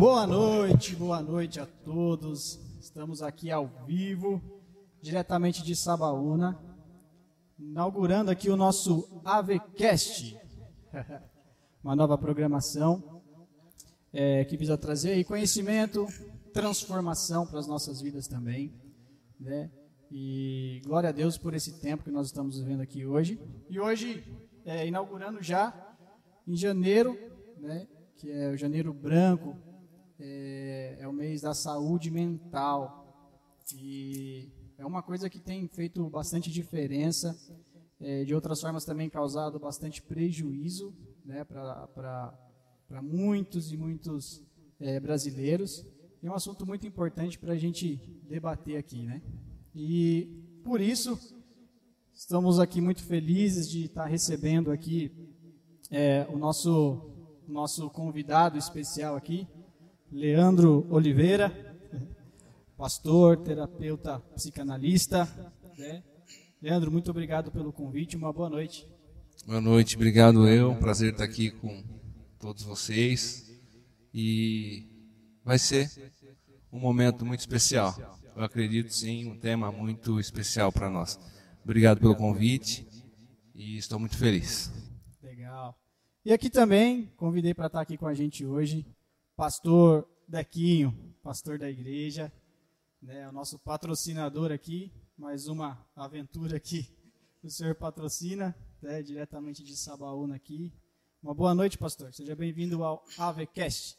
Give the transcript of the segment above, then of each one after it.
Boa noite, boa noite a todos. Estamos aqui ao vivo, diretamente de Sabaúna, inaugurando aqui o nosso AVCast, uma nova programação é, que visa trazer conhecimento, transformação para as nossas vidas também, né? E glória a Deus por esse tempo que nós estamos vivendo aqui hoje. E hoje, é, inaugurando já em janeiro, né? Que é o janeiro branco, é, é o mês da saúde mental. E é uma coisa que tem feito bastante diferença, é, de outras formas também causado bastante prejuízo né, para muitos e muitos é, brasileiros. E é um assunto muito importante para a gente debater aqui. Né? E por isso, estamos aqui muito felizes de estar recebendo aqui é, o nosso, nosso convidado especial aqui, Leandro Oliveira, pastor, terapeuta, psicanalista. Né? Leandro, muito obrigado pelo convite, uma boa noite. Boa noite, obrigado eu, prazer estar aqui com todos vocês e vai ser um momento muito especial. Eu acredito sim, um tema muito especial para nós. Obrigado pelo convite e estou muito feliz. Legal. E aqui também convidei para estar aqui com a gente hoje pastor Dequinho, pastor da igreja, né, o nosso patrocinador aqui, mais uma aventura aqui o senhor patrocina, né, diretamente de Sabaúna aqui. Uma boa noite, pastor. Seja bem-vindo ao AVCast.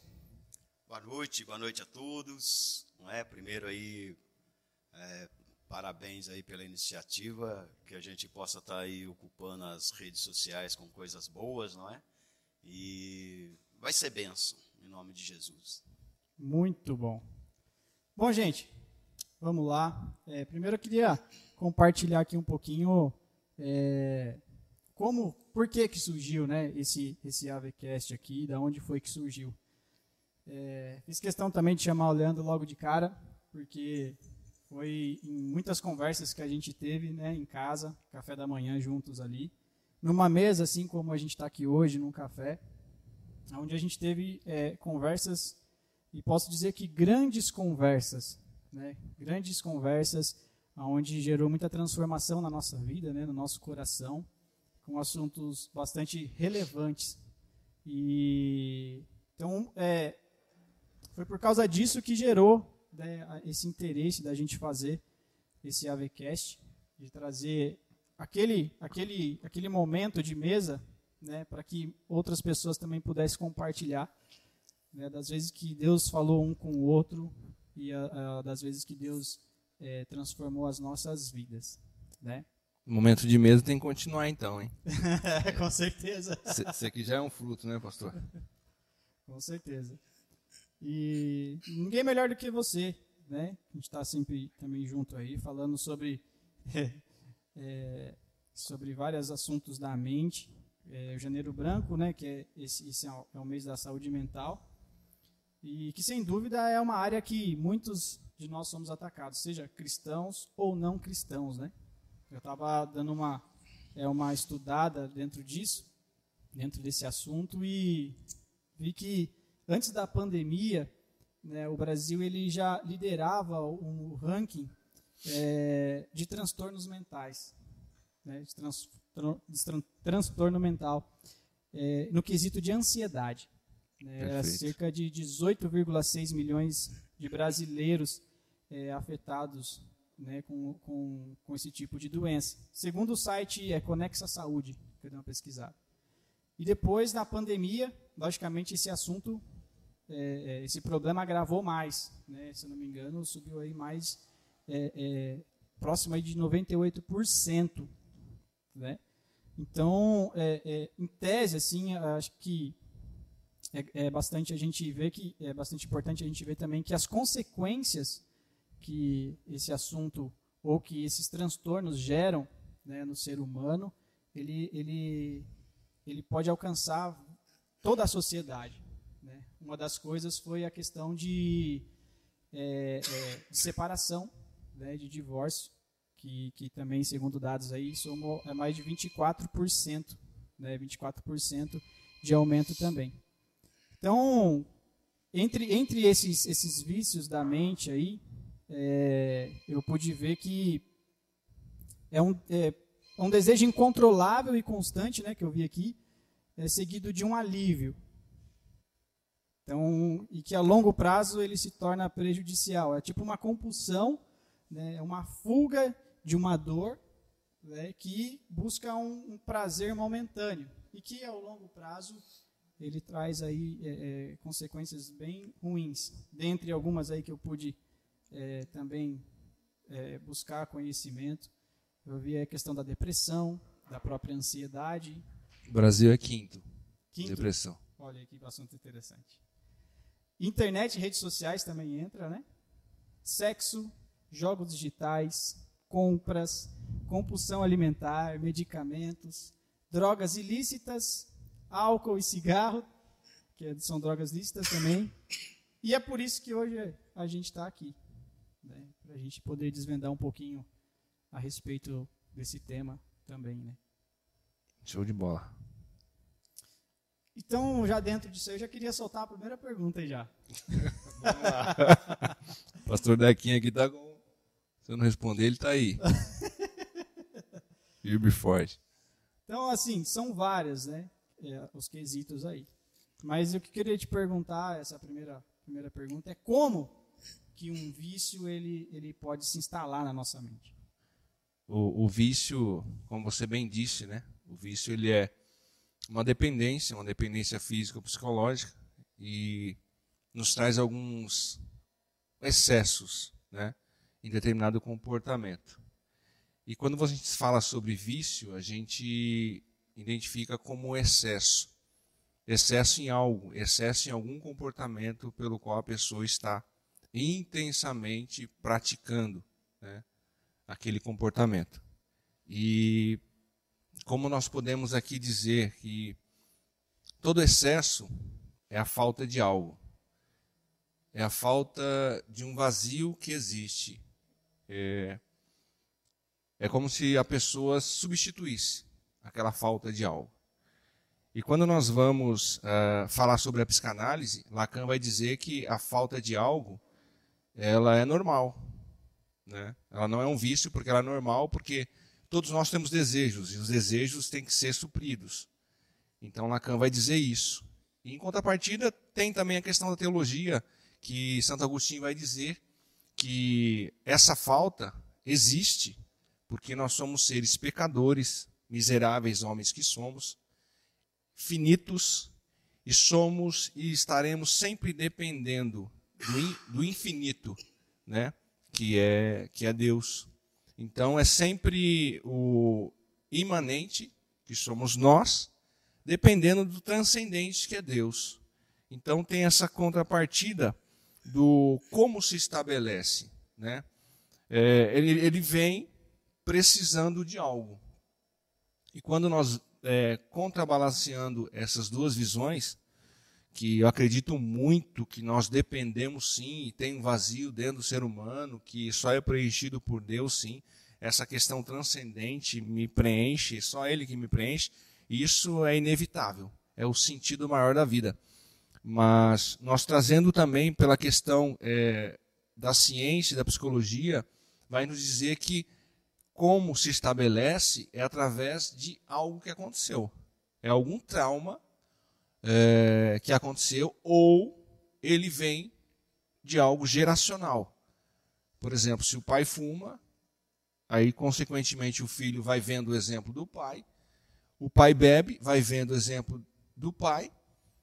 Boa noite, boa noite a todos. Não é? Primeiro aí, é, parabéns aí pela iniciativa, que a gente possa estar aí ocupando as redes sociais com coisas boas, não é? E vai ser benção em nome de Jesus. Muito bom. Bom, gente, vamos lá. É, primeiro eu queria compartilhar aqui um pouquinho é, como, por que que surgiu, né, esse esse AVCast aqui, da onde foi que surgiu. É, fiz questão também de chamar o Leandro logo de cara, porque foi em muitas conversas que a gente teve, né, em casa, café da manhã juntos ali, numa mesa assim como a gente está aqui hoje, num café onde a gente teve é, conversas, e posso dizer que grandes conversas, né? grandes conversas, onde gerou muita transformação na nossa vida, né? no nosso coração, com assuntos bastante relevantes. E então é, foi por causa disso que gerou né, esse interesse da gente fazer esse AVCast, de trazer aquele, aquele, aquele momento de mesa né, para que outras pessoas também pudessem compartilhar né, das vezes que Deus falou um com o outro e a, a, das vezes que Deus é, transformou as nossas vidas, né? Momento de mesa tem que continuar então, hein? com certeza. Isso aqui já é um fruto, né, pastor? com certeza. E ninguém melhor do que você, né? A gente está sempre também junto aí, falando sobre é, sobre vários assuntos da mente, é, Janeiro Branco, né, que é esse, esse é, é o mês da saúde mental, e que sem dúvida é uma área que muitos de nós somos atacados, seja cristãos ou não cristãos, né? Eu estava dando uma é uma estudada dentro disso, dentro desse assunto e vi que antes da pandemia, né, o Brasil ele já liderava o, ranking é, de transtornos mentais, né, de trans, transtorno mental é, no quesito de ansiedade. Né, cerca de 18,6 milhões de brasileiros é, afetados né, com, com, com, esse tipo de doença. Segundo o site é Conexa Saúde, que eu dei uma pesquisada. E depois, na pandemia, logicamente, esse assunto, é, é esse problema agravou mais. Né, se eu não me engano, subiu aí mais, é, é próximo aí de 98%. Né? Então, é, é, em tese, assim, acho que é, é, bastante a gente ver que é bastante importante a gente ver também que as consequências que esse assunto ou que esses transtornos geram né, no ser humano, ele, ele, ele pode alcançar toda a sociedade. Né? Uma das coisas foi a questão de, é, é, de separação, né, de divórcio que, que também, segundo dados aí, somou é mais de 24%, né, 24% de aumento também. Então, entre, entre esses, esses vícios da mente aí, é, eu pude ver que é um, é um desejo incontrolável e constante, né, que eu vi aqui, é seguido de um alívio. Então, e que a longo prazo ele se torna prejudicial. É tipo uma compulsão, né, é uma fuga de uma dor né, que busca um, um, prazer momentâneo e que ao longo prazo ele traz aí é, é, consequências bem ruins. Dentre algumas aí que eu pude é, também é, buscar conhecimento, eu vi a questão da depressão, da própria ansiedade. O Brasil é quinto. Quinto. Depressão. Olha que assunto interessante. Internet redes sociais também entra, né? Sexo, jogos digitais, compras, compulsão alimentar, medicamentos, drogas ilícitas, álcool e cigarro, que são drogas lícitas também. E é por isso que hoje a gente está aqui, né? para a gente poder desvendar um pouquinho a respeito desse tema também. Né? Show de bola. Então, já dentro disso, eu já queria soltar a primeira pergunta aí já. Pastor Dequinha aqui tá com. Eu não responder, ele tá aí. Forte. Então, assim, são várias, né? É, os quesitos aí. Mas o que eu queria te perguntar, essa primeira, primeira pergunta, é como que um vício ele, ele pode se instalar na nossa mente? O, o vício, como você bem disse, né? O vício ele é uma dependência, uma dependência física ou psicológica, e nos traz alguns excessos né, em determinado comportamento. E quando a gente fala sobre vício, a gente identifica como excesso. Excesso em algo, excesso em algum comportamento pelo qual a pessoa está intensamente praticando né, aquele comportamento. E como nós podemos aqui dizer que todo excesso é a falta de algo, é a falta de um vazio que existe. É, é como se a pessoa substituísse aquela falta de algo. E quando nós vamos uh, falar sobre a psicanálise, Lacan vai dizer que a falta de algo ela é normal. Né? Ela não é um vício porque ela é normal, porque todos nós temos desejos e os desejos têm que ser supridos. Então Lacan vai dizer isso. E em contrapartida, tem também a questão da teologia, que Santo Agostinho vai dizer que essa falta existe porque nós somos seres pecadores, miseráveis homens que somos, finitos, e somos e estaremos sempre dependendo do, do infinito, né? que, é, que é Deus. Então é sempre o imanente, que somos nós, dependendo do transcendente, que é Deus. Então tem essa contrapartida do como se estabelece. Né? É, ele, ele vem precisando de algo. E quando nós é, contrabalanceando essas duas visões, que eu acredito muito que nós dependemos sim, e tem um vazio dentro do ser humano, que só é preenchido por Deus sim. Essa questão transcendente me preenche, só Ele que me preenche. Isso é inevitável, é o sentido maior da vida. Mas nós trazendo também pela questão é, da ciência da psicologia, vai nos dizer que como se estabelece é através de algo que aconteceu. É algum trauma é, que aconteceu, ou ele vem de algo geracional. Por exemplo, se o pai fuma, aí consequentemente o filho vai vendo o exemplo do pai, o pai bebe, vai vendo o exemplo do pai,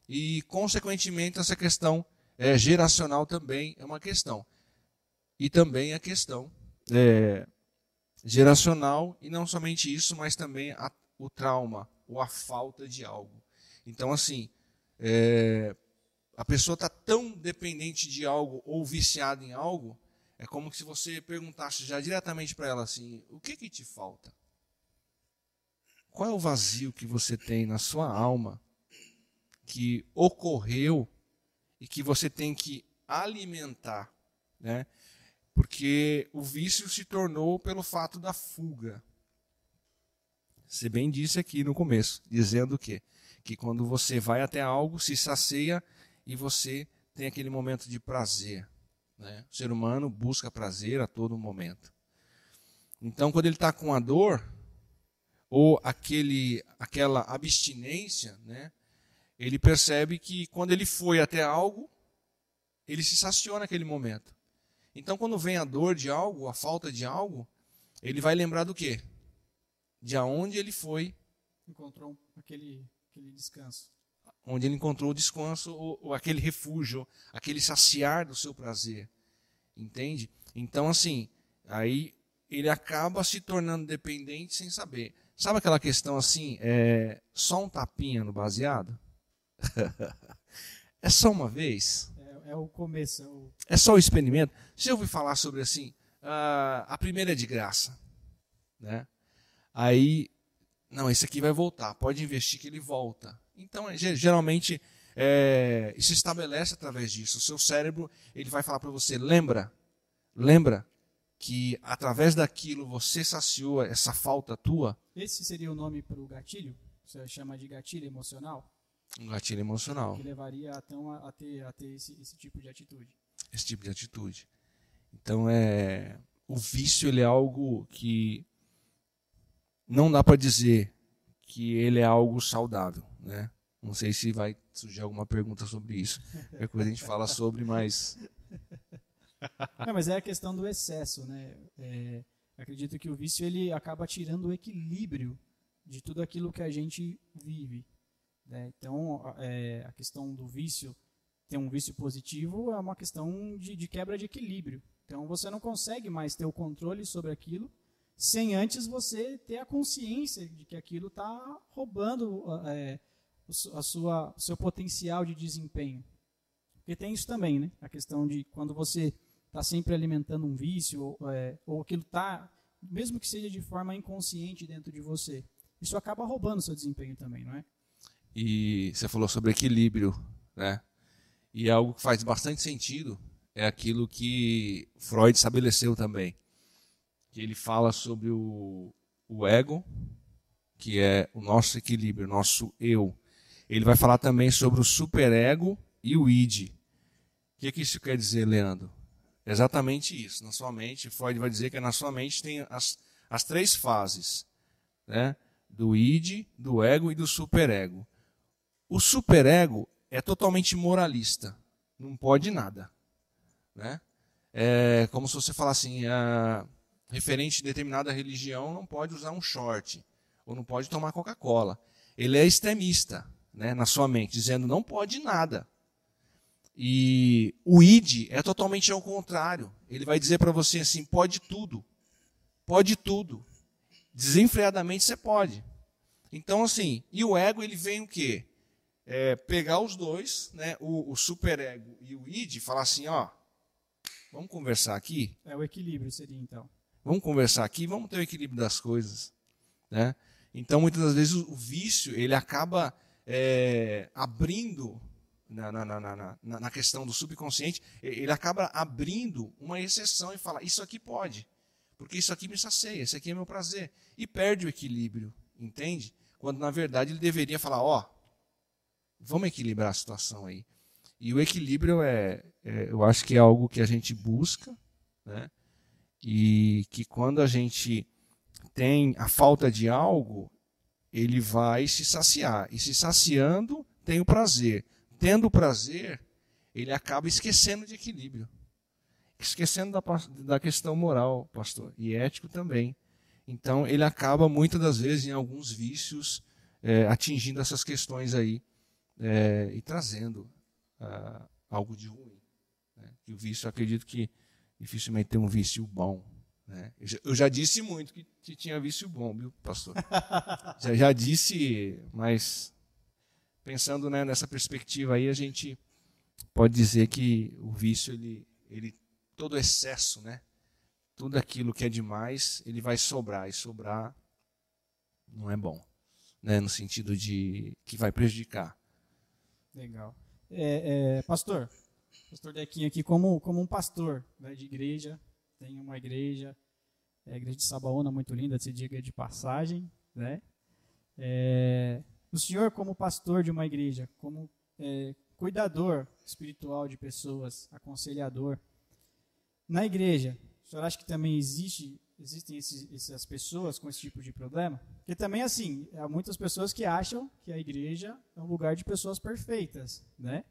e consequentemente essa questão é, geracional também é uma questão. E também a questão é, geracional, e não somente isso, mas também a, o trauma, ou a falta de algo. Então, assim, é, a pessoa está tão dependente de algo ou viciada em algo, é como se você perguntasse já diretamente para ela assim: o que, que te falta? Qual é o vazio que você tem na sua alma que ocorreu e que você tem que alimentar, né? Porque o vício se tornou pelo fato da fuga. Você bem disse aqui no começo, dizendo que que quando você vai até algo, se sacia e você tem aquele momento de prazer. Né? O ser humano busca prazer a todo momento. Então, quando ele está com a dor, ou aquele, aquela abstinência, né? Ele percebe que quando ele foi até algo, ele se saciou naquele momento. Então, quando vem a dor de algo, a falta de algo, ele vai lembrar do quê? De aonde ele foi. Encontrou aquele, aquele descanso. Onde ele encontrou o descanso, ou, ou aquele refúgio, aquele saciar do seu prazer. Entende? Então, assim, aí ele acaba se tornando dependente sem saber. Sabe aquela questão assim, é, só um tapinha no baseado? é só uma vez? É, é o começo. É, o... é, só o experimento. Você ouviu falar sobre assim, uh, a primeira é de graça. Né? Aí, não, esse aqui vai voltar, pode investir que ele volta. Então, é, geralmente, é, isso estabelece através disso. O seu cérebro ele vai falar para você, lembra, lembra que através daquilo você saciou essa falta tua. Esse seria o nome para o gatilho? Você chama de gatilho emocional? Um gatilho emocional. Que levaria então a, a ter, a ter esse, esse, tipo de atitude. Esse tipo de atitude. Então é o vício ele é algo que não dá para dizer que ele é algo saudável, né? Não sei se vai surgir alguma pergunta sobre isso. Depois a gente fala sobre, mas Não, mas é a questão do excesso, né? É, acredito que o vício ele acaba tirando o equilíbrio de tudo aquilo que a gente vive. Né? Então, é, a questão do vício, ter um vício positivo, é uma questão de, de quebra de equilíbrio. Então, você não consegue mais ter o controle sobre aquilo sem antes você ter a consciência de que aquilo está roubando é, a sua, o seu potencial de desempenho. Porque tem isso também, né? A questão de quando você está sempre alimentando um vício, é, ou aquilo está, mesmo que seja de forma inconsciente dentro de você, isso acaba roubando seu desempenho também, não é? E você falou sobre equilíbrio, né? E é algo que faz bastante sentido é aquilo que Freud estabeleceu também. Que ele fala sobre o, o ego, que é o nosso equilíbrio, o nosso eu. Ele vai falar também sobre o superego e o id. O que, que isso quer dizer, Leandro? Exatamente isso. Na sua mente, Freud vai dizer que na sua mente tem as, as três fases, né? do id, do ego e do superego. O superego é totalmente moralista, não pode nada. Né? É como se você falasse assim, a, referente a determinada religião não pode usar um short, ou não pode tomar Coca-Cola. Ele é extremista né, na sua mente, dizendo não pode nada. E o id é totalmente ao contrário. Ele vai dizer para você assim: pode tudo. Pode tudo. Desenfreadamente você pode. Então, assim, e o ego ele vem o quê? É, pegar os dois, né, o, o superego e o id, e falar assim: ó, vamos conversar aqui? É o equilíbrio, seria então. Vamos conversar aqui, vamos ter o equilíbrio das coisas. Né? Então, muitas das vezes, o, vício ele acaba é, abrindo na, na, na, na, questão do subconsciente, ele acaba abrindo uma exceção e fala: Isso aqui pode, porque isso aqui me sacia, isso aqui é meu prazer. E perde o equilíbrio, entende? Quando na verdade ele deveria falar: Ó, oh, vamos equilibrar a situação aí. E o equilíbrio é, é, eu acho que é algo que a gente busca, né? E que quando a gente tem a falta de algo, ele vai se saciar. E se saciando, tem o prazer tendo prazer, ele acaba esquecendo de equilíbrio. Esquecendo da, da questão moral, pastor, e ético também. Então, ele acaba, muitas das vezes, em alguns vícios, é, atingindo essas questões aí é, e trazendo ah, algo de ruim. Né? E o vício, eu acredito que dificilmente tem um vício bom. Né? Eu, já, eu, já, disse muito que, que, tinha vício bom, viu, pastor? já, já disse, mas pensando né, nessa perspectiva aí, a gente pode dizer que o vício, ele, ele todo excesso, né? Tudo aquilo que é demais, ele vai sobrar. E sobrar não é bom. Né? No sentido de que vai prejudicar. Legal. É, é, pastor, pastor Dequinha aqui, como, como um pastor né, de igreja, tem uma igreja, é a igreja de Sabaúna, muito linda, se diga de passagem, né? É, o senhor, como pastor de uma igreja, como, é, cuidador espiritual de pessoas, aconselhador. Na igreja, o senhor acha que também existe, existem esses, essas pessoas com esse tipo de problema? Porque também, assim, há muitas pessoas que acham que a igreja é um lugar de pessoas perfeitas, né?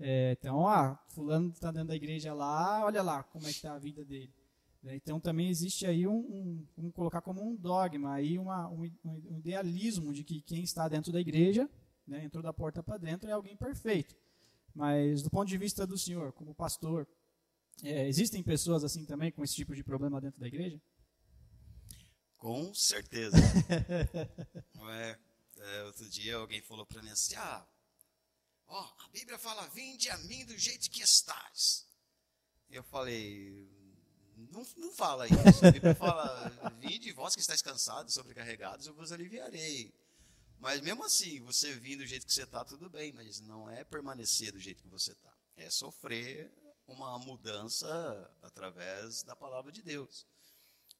É, então, ah, fulano está dentro da igreja lá, olha lá como é que está a vida dele. Né? Então também existe aí um, um, colocar como um dogma, aí uma, um, um idealismo de que quem está dentro da igreja, né, entrou da porta para dentro, é alguém perfeito. Mas do ponto de vista do senhor, como pastor, é, existem pessoas assim também com esse tipo de problema dentro da igreja? Com certeza. é, é, outro dia alguém falou para mim assim, ah, ó, a Bíblia fala, vinde a mim do jeito que estás. Eu falei, não, não fala isso. A Bíblia fala: Vinde, vós que estáis cansados, sobrecarregados, eu vos aliviarei. Mas mesmo assim, você vindo do jeito que você está, tudo bem, mas não é permanecer do jeito que você está. É sofrer uma mudança através da palavra de Deus.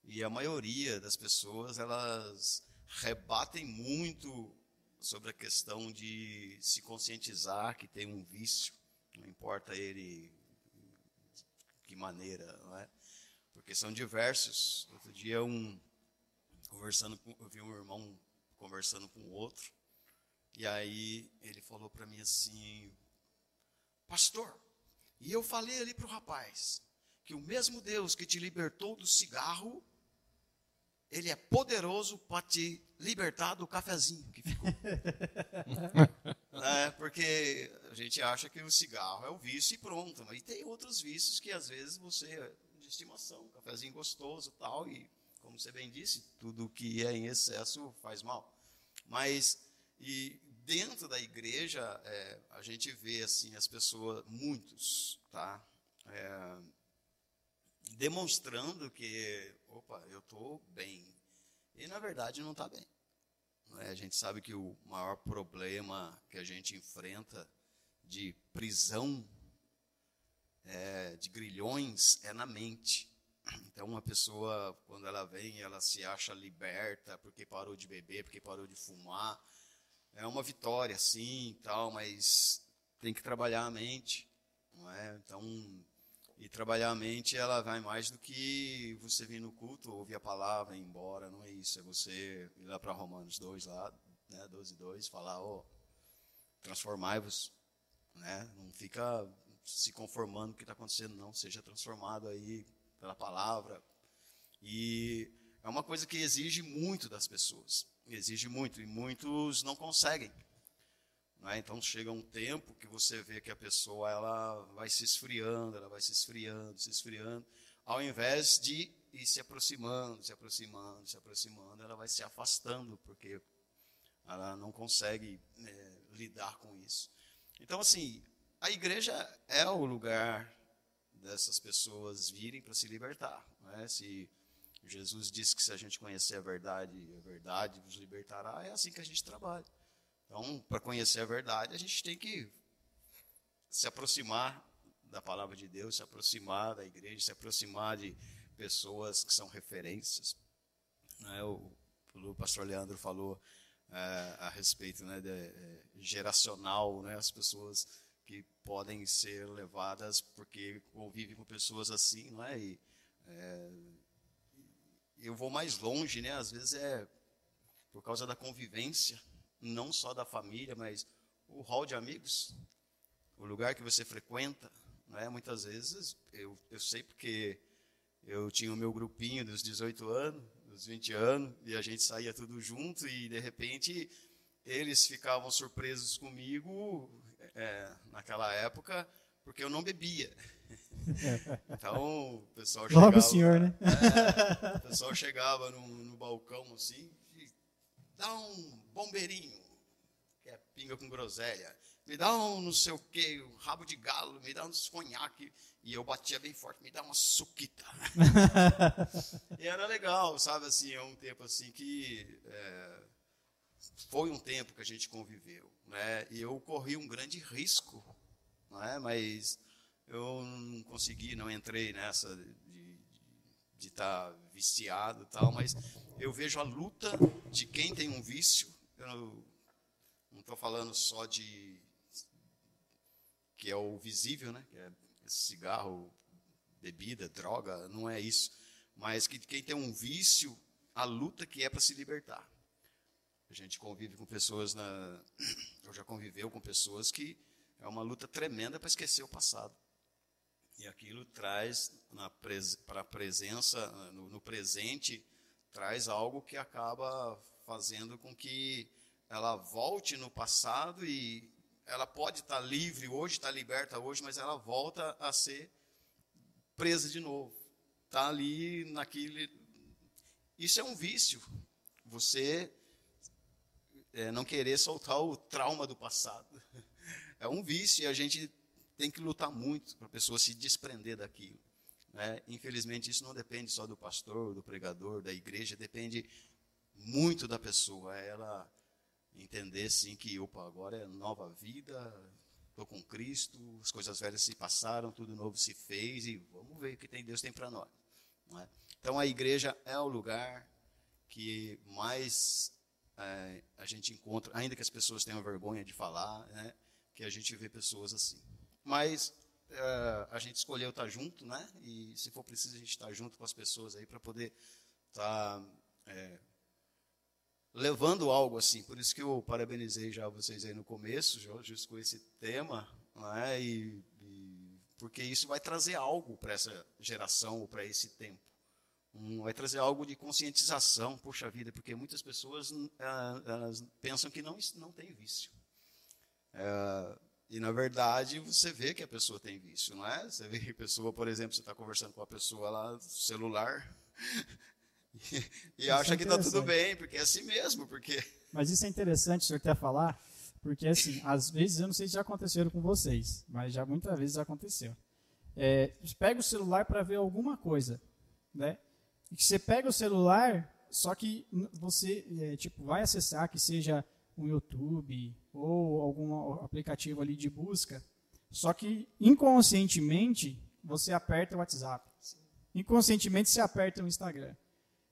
E a maioria das pessoas, elas rebatem muito sobre a questão de se conscientizar que tem um vício, não importa ele que maneira, não é? porque são diversos. Outro dia, um, conversando com, eu vi um irmão conversando com outro, e aí ele falou para mim assim: Pastor, e eu falei ali para o rapaz que o mesmo Deus que te libertou do cigarro, ele é poderoso para te libertar do cafezinho que ficou. é, porque a gente acha que o cigarro é o vício e pronto, mas tem outros vícios que às vezes você de estimação, um cafezinho gostoso tal, e como você bem disse, tudo que é em excesso faz mal. Mas, e dentro da igreja, é, a gente vê assim as pessoas, muitos, tá? É, demonstrando que, opa, eu estou bem. E na verdade não está bem. É? A gente sabe que o maior problema que a gente enfrenta de prisão é, de grilhões é na mente. Então, uma pessoa, quando ela vem, ela se acha liberta porque parou de beber, porque parou de fumar. É uma vitória, sim, tal, mas tem que trabalhar a mente, não é? Então, e trabalhar a mente, ela vai mais do que você vir no culto, ouvir a palavra e ir embora, não é isso. É você ir lá para Romanos 2, lá, né, 12, 2, falar, ó, oh, transformai-vos, né? Não fica se conformando com o que está acontecendo, não. Seja transformado aí pela palavra. E é uma coisa que exige muito das pessoas. Exige muito. E muitos não conseguem. É? Então chega um tempo que você vê que a pessoa ela vai se esfriando, ela vai se esfriando, se esfriando, ao invés de ir se aproximando, se aproximando, se aproximando, ela vai se afastando, porque ela não consegue é, lidar com isso. Então, assim, a igreja é o lugar dessas pessoas virem para se libertar. Né? Se Jesus disse que se a gente conhecer a verdade, a verdade nos libertará, é assim que a gente trabalha. Então, para conhecer a verdade, a gente tem que se aproximar da palavra de Deus, se aproximar da igreja, se aproximar de pessoas que são referências. Né? O, pastor Leandro falou é, a respeito né, de, é, geracional, né? as pessoas que podem ser levadas porque convive com pessoas assim, não é? E, é, eu vou mais longe, né? Às vezes é por causa da convivência, não só da família, mas o hall de amigos, o lugar que você frequenta, não é? Muitas vezes eu, eu sei porque eu tinha o meu grupinho dos 18 anos, dos 20 anos, e a gente saía tudo junto e de repente eles ficavam surpresos comigo é, naquela época, porque eu não bebia. Então, o pessoal chegava... Logo o senhor, né? É, o pessoal chegava no, no balcão, assim, dá um bombeirinho, que é pinga com groselha. Me dá um não sei o quê, um rabo de galo, me dá um conhaque. E eu batia bem forte, me dá uma suquita. e era legal, sabe, assim, é um tempo assim que... É, foi um tempo que a gente conviveu, né? E eu corri um grande risco, né? Mas eu não consegui, não entrei nessa de estar tá viciado, tal. Mas eu vejo a luta de quem tem um vício. Eu não estou falando só de que é o visível, né? Que é cigarro, bebida, droga, não é isso. Mas que quem tem um vício, a luta que é para se libertar. A gente convive com pessoas na, já conviveu com pessoas que é uma luta tremenda para esquecer o passado. E aquilo traz para a presença, no, no presente, traz algo que acaba fazendo com que ela volte no passado e ela pode estar livre hoje, estar liberta hoje, mas ela volta a ser presa de novo. Está ali naquele. Isso é um vício. Você é, não querer soltar o trauma do passado. É um vício e a gente tem que lutar muito para a pessoa se desprender daquilo. Né? Infelizmente, isso não depende só do pastor, do pregador, da igreja, depende muito da pessoa. É ela entender sim que, opa, agora é nova vida, estou com Cristo, as coisas velhas se passaram, tudo novo se fez e vamos ver o que tem, Deus tem para nós. É? Então a igreja é o lugar que mais é, a gente encontra, ainda que as pessoas tenham vergonha de falar, né, que a gente vê pessoas assim. Mas é, a gente escolheu estar junto, né? E se for preciso a gente estar junto com as pessoas aí para poder estar tá, é, levando algo assim. Por isso que eu parabenizei já vocês aí no começo, justo com esse tema, né? e, e, porque isso vai trazer algo para essa geração ou para esse tempo. Um, vai trazer algo de conscientização, poxa vida, porque muitas pessoas elas pensam que não, não tem vício. É, e na verdade você vê que a pessoa tem vício, não é? Você vê que a pessoa, por exemplo, você está conversando com a pessoa lá no celular, e, e acha é que está tudo bem, porque é assim mesmo, porque... Mas isso é interessante o senhor até falar, porque assim, às vezes, eu não sei se já aconteceu com vocês, mas já muitas vezes aconteceu. É, pega o celular para ver alguma coisa, né? E que você pega o celular, só que você é, tipo vai acessar que seja um YouTube ou algum aplicativo ali de busca, só que inconscientemente você aperta o WhatsApp, inconscientemente você aperta o Instagram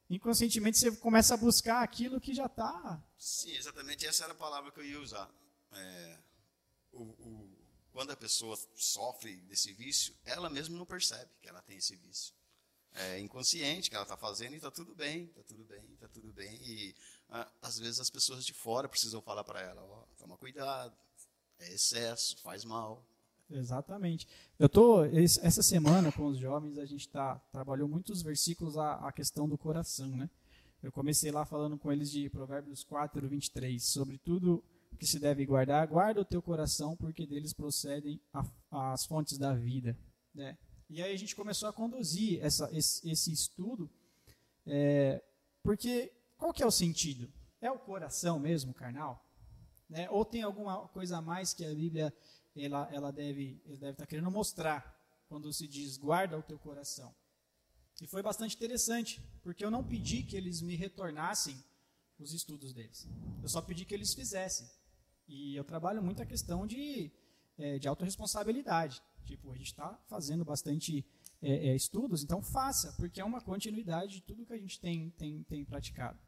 inconscientemente você começa a buscar aquilo que já está. Sim, exatamente essa era a palavra que eu ia usar. É, o, o, quando a pessoa sofre desse vício, ela mesma não percebe que ela tem esse vício. É inconsciente que ela está fazendo e está tudo bem, está tudo bem, está tudo bem. E às vezes as pessoas de fora precisam falar para ela: ó, toma cuidado, é excesso, faz mal. Exatamente. Eu tô essa semana com os jovens a gente tá trabalhou muitos versículos a, a questão do coração, né? Eu comecei lá falando com eles de Provérbios 4, 23, sobre tudo que se deve guardar, guarda o teu coração, porque deles procedem a, as fontes da vida. Né? E aí a gente começou a conduzir essa, esse, esse estudo, é, porque qual que é o sentido? É o coração mesmo, carnal? Né? Ou tem alguma coisa a mais que a Bíblia ela, ela deve ele deve estar tá querendo mostrar quando se diz guarda o teu coração. E foi bastante interessante, porque eu não pedi que eles me retornassem os estudos deles. Eu só pedi que eles fizessem. E eu trabalho muito a questão de, é, de autorresponsabilidade. Tipo, a gente está fazendo bastante é, é, estudos, então faça, porque é uma continuidade de tudo que a gente tem, tem, tem praticado.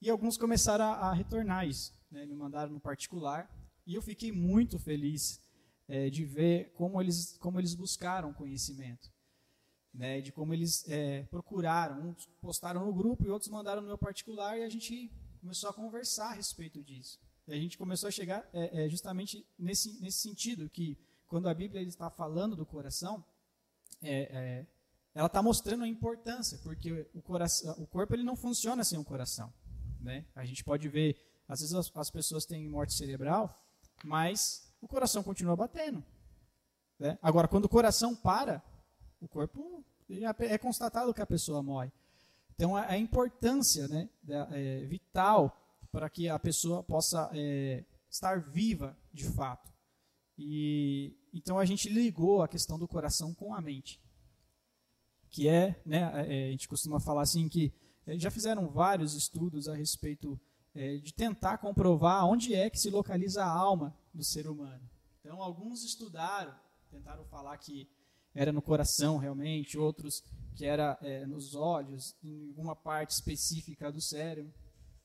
E alguns começaram a, a retornar isso. Né? Me mandaram no particular, e eu fiquei muito feliz é, de ver como eles, como eles buscaram conhecimento. Né, de como eles é, procuraram. Uns postaram no grupo e outros mandaram no meu particular e a gente começou a conversar a respeito disso. E a gente começou a chegar é, é justamente nesse, nesse sentido, que quando a Bíblia está falando do coração, é, é, ela está mostrando a importância, porque o, coração, o corpo ele não funciona sem o coração. Né? A gente pode ver, às vezes as, as pessoas têm morte cerebral, mas o coração continua batendo. Né? Agora, quando o coração para, o corpo já é constatado que a pessoa morre. Então, a, a importância né, da, é, vital para que a pessoa possa é, estar viva de fato. E então a gente ligou a questão do coração com a mente, que é, né, é, a gente costuma falar assim que é, já fizeram vários estudos a respeito é, de tentar comprovar onde é que se localiza a alma do ser humano. Então, alguns estudaram, tentaram falar que era no coração realmente, outros que era é, nos olhos, em alguma parte específica do cérebro,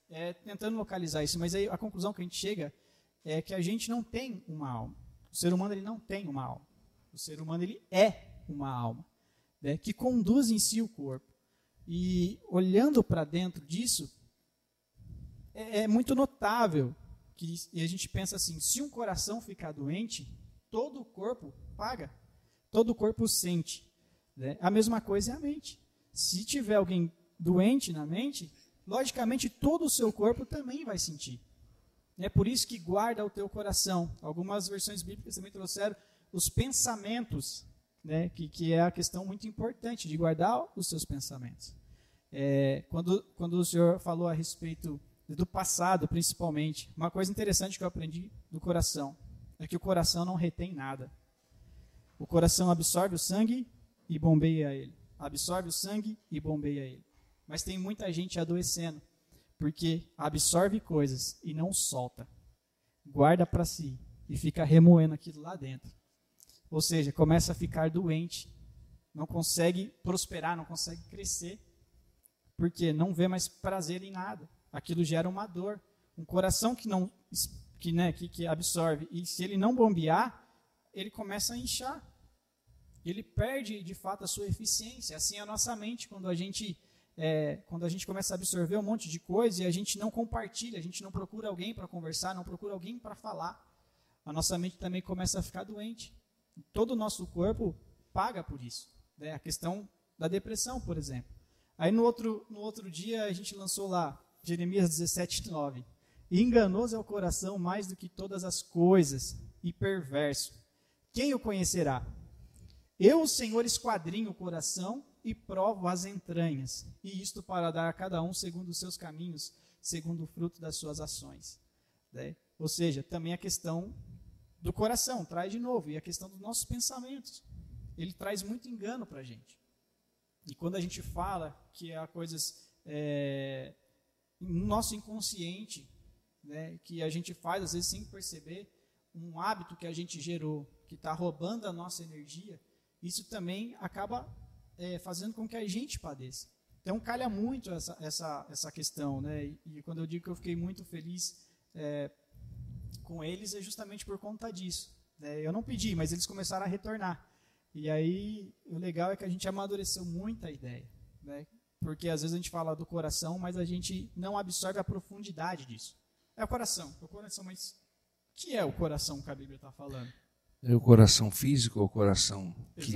é, tentando localizar isso. Mas aí a conclusão que a gente chega é que a gente não tem uma alma. Ser humano ele não tem uma alma. O ser humano ele é uma alma né, que conduz em si o corpo. E olhando para dentro disso, é, é, muito notável que e a gente pensa assim: se um coração ficar doente, todo o corpo paga, todo o corpo sente. Né? A mesma coisa é a mente. Se tiver alguém doente na mente, logicamente todo o seu corpo também vai sentir. É por isso que guarda o teu coração. Algumas versões bíblicas também trouxeram os pensamentos, né, que, que é a questão muito importante de guardar os seus pensamentos. É, quando, quando o Senhor falou a respeito do passado, principalmente, uma coisa interessante que eu aprendi do coração é que o coração não retém nada. O coração absorve o sangue e bombeia ele. Absorve o sangue e bombeia ele. Mas tem muita gente adoecendo porque absorve coisas e não solta. Guarda para si e fica remoendo aquilo lá dentro. Ou seja, começa a ficar doente, não consegue prosperar, não consegue crescer, porque não vê mais prazer em nada. Aquilo gera uma dor, um coração que não que, né, que, que absorve e se ele não bombear, ele começa a inchar. Ele perde de fato a sua eficiência. Assim é a nossa mente quando a gente é, quando a gente começa a absorver um monte de coisa e a gente não compartilha, a gente não procura alguém para conversar, não procura alguém para falar, a nossa mente também começa a ficar doente. Todo o nosso corpo paga por isso. Né? A questão da depressão, por exemplo. Aí no outro, no outro dia a gente lançou lá Jeremias 17, 9. E enganoso é o coração mais do que todas as coisas, e perverso. Quem o conhecerá? Eu, o Senhor, esquadrinho o coração e provo as entranhas, e isto para dar a cada um segundo os seus caminhos, segundo o fruto das suas ações. Né? Ou seja, também a questão do coração, traz de novo, e a questão dos nossos pensamentos. Ele traz muito engano para a gente. E quando a gente fala que há coisas é, no nosso inconsciente, né, que a gente faz às vezes sem perceber, um hábito que a gente gerou, que está roubando a nossa energia, isso também acaba é, fazendo com que a gente padeça. Então calha muito essa, essa, essa questão, né? E, e quando eu digo que eu fiquei muito feliz é, com eles é justamente por conta disso. Né? Eu não pedi, mas eles começaram a retornar. E aí o legal é que a gente amadureceu muito a ideia, né? Porque às vezes a gente fala do coração, mas a gente não absorve a profundidade disso. É o coração, é o coração, mas o que é o coração que a Bíblia está falando? É o coração físico ou o coração que,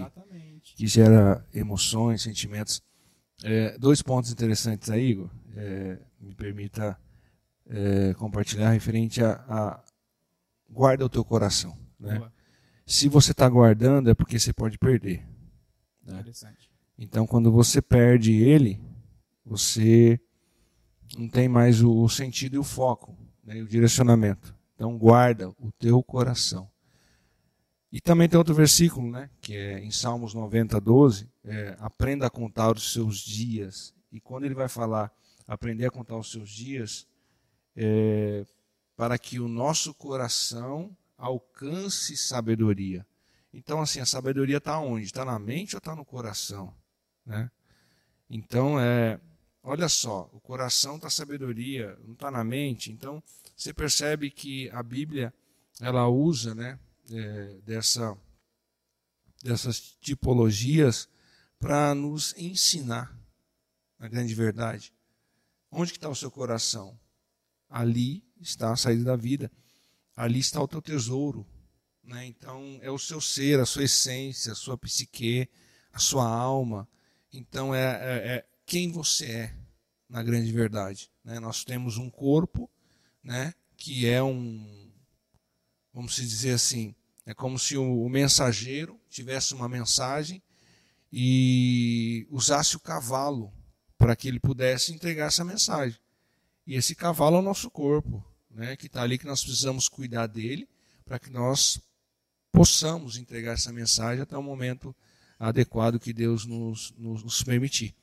que gera emoções, sentimentos. É, dois pontos interessantes aí, Igor. É, me permita é, compartilhar referente a, a, guarda o teu coração. Né? Se você está guardando é porque você pode perder. Né? Então, quando você perde ele, você não tem mais o, o sentido e o foco, né? e o direcionamento. Então, guarda o teu coração. E também tem outro versículo, né, que é em Salmos 90, 12, é, aprenda a contar os seus dias. E quando ele vai falar aprender a contar os seus dias, é, para que o nosso coração alcance sabedoria. Então, assim, a sabedoria está onde? Está na mente ou está no coração? Né? Então, é, olha só, o coração está sabedoria, não está na mente. Então, você percebe que a Bíblia ela usa, né, é, dessa, dessas tipologias para nos ensinar a grande verdade. Onde está o seu coração? Ali está a saída da vida. Ali está o teu tesouro. Né? Então, é o seu ser, a sua essência, a sua psique, a sua alma. Então, é, é, é quem você é, na grande verdade. Né? Nós temos um corpo né, que é um, vamos dizer assim, é como se o, mensageiro tivesse uma mensagem e usasse o cavalo para que ele pudesse entregar essa mensagem. E esse cavalo é o nosso corpo, né, que está ali, que nós precisamos cuidar dele, para que nós possamos entregar essa mensagem até o momento adequado que Deus nos, nos, nos permitir.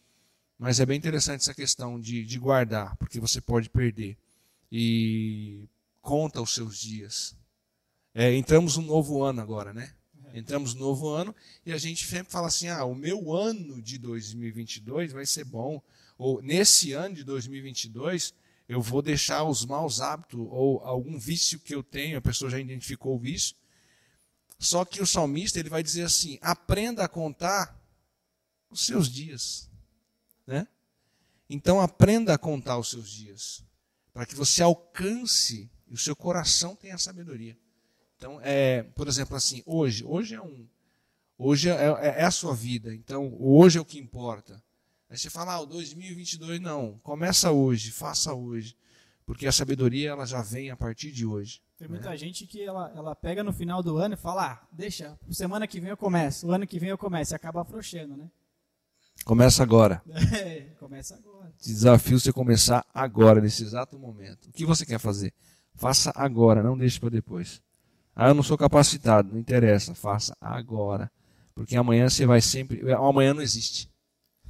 Mas é bem interessante essa questão de, de guardar, porque você pode perder. E conta os seus dias. É, entramos no novo ano agora, né? Entramos no novo ano e a gente sempre fala assim: ah, o meu ano de 2022 vai ser bom. Ou nesse ano de 2022 eu vou deixar os maus hábitos ou algum vício que eu tenho, a pessoa já identificou o vício, Só que o salmista ele vai dizer assim: aprenda a contar os seus dias. Né? Então aprenda a contar os seus dias, para que você alcance e o seu coração tenha sabedoria. Então, é, por exemplo, assim, hoje, hoje é um, hoje é, é, é a sua vida. Então, hoje é o que importa. Aí você fala, ah, o 2022 não, começa hoje, faça hoje, porque a sabedoria ela já vem a partir de hoje. Tem muita né? gente que ela, ela pega no final do ano e fala, ah, deixa, semana que vem eu começo, o ano que vem eu começo, e acaba afrouxando, né? Começa agora. É, começa agora. Desafio você começar agora, nesse exato momento. O que você quer fazer? Faça agora, não deixe para depois. Ah, eu não sou capacitado, não interessa, faça agora. Porque amanhã você vai sempre. O amanhã não existe.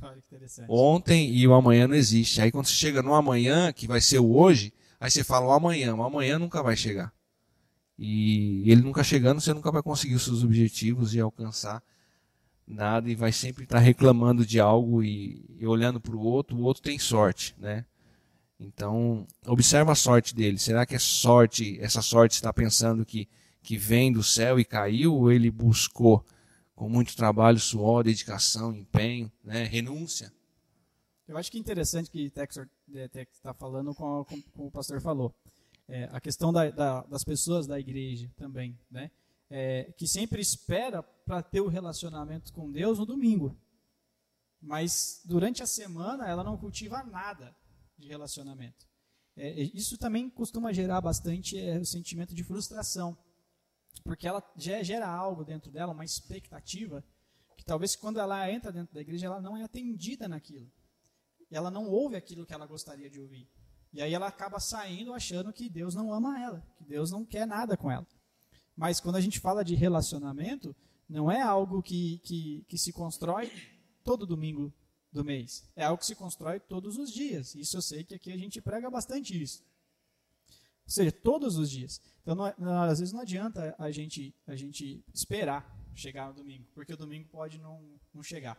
Olha que interessante. Ontem e o amanhã não existe. Aí quando você chega no amanhã, que vai ser o hoje, aí você fala o amanhã, o amanhã nunca vai chegar. E ele nunca chegando, você nunca vai conseguir os seus objetivos e alcançar nada e vai sempre estar reclamando de algo e, e olhando para o outro, o outro tem sorte, né? Então, observa a sorte dele. Será que é sorte, essa sorte está pensando que, que vem do céu e caiu ou ele buscou com muito trabalho, suor, dedicação, empenho, né? renúncia? Eu acho que é interessante que Texor está falando com, com, com, o pastor falou. É, a questão da, da, das pessoas da igreja também, né? É, que sempre espera para ter o relacionamento com Deus no domingo. Mas durante a semana ela não cultiva nada de relacionamento. É, isso também costuma gerar bastante é, o sentimento de frustração, porque ela gera algo dentro dela, uma expectativa, que talvez quando ela entra dentro da igreja ela não é atendida naquilo. Ela não ouve aquilo que ela gostaria de ouvir. E aí ela acaba saindo achando que Deus não ama ela, que Deus não quer nada com ela. Mas quando a gente fala de relacionamento, não é algo que, que, que se constrói todo domingo do mês. É algo que se constrói todos os dias. Isso eu sei que aqui a gente prega bastante isso. Ou seja, todos os dias. Então, não, não, às vezes não adianta a gente, a gente esperar chegar no domingo, porque o domingo pode não, não chegar.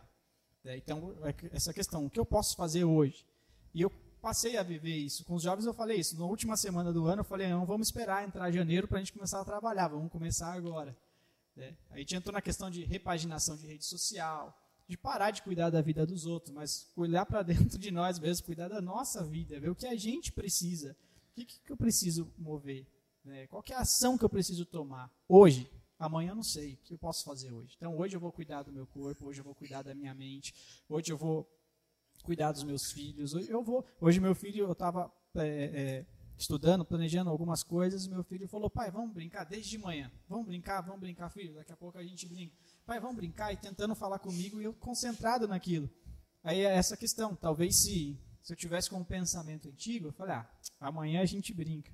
É, então, é essa questão, o que eu posso fazer hoje? E eu passei a viver isso. Com os jovens eu falei isso. Na última semana do ano eu falei, não vamos esperar entrar janeiro para a gente começar a trabalhar, vamos começar agora. É, a gente entrou na questão de repaginação de rede social, de parar de cuidar da vida dos outros, mas olhar para dentro de nós mesmos, cuidar da nossa vida, ver o que a gente precisa. Que, que eu preciso mover? Né? Qual é a ação que eu preciso tomar hoje? Amanhã eu não sei. O que eu posso fazer hoje? Então hoje eu vou cuidar do meu corpo, hoje eu vou cuidar da minha mente, hoje eu vou cuidar dos meus filhos. Hoje eu vou. Hoje meu filho, eu estava é, é, estudando, planejando algumas coisas, meu filho falou: pai, vamos brincar desde de manhã. Vamos brincar, vamos brincar, filho. Daqui a pouco a gente brinca pai, vamos brincar, e tentando falar comigo, e eu concentrado naquilo. Aí é essa questão, talvez se, se eu tivesse com um pensamento antigo, eu falei, ah, amanhã a gente brinca.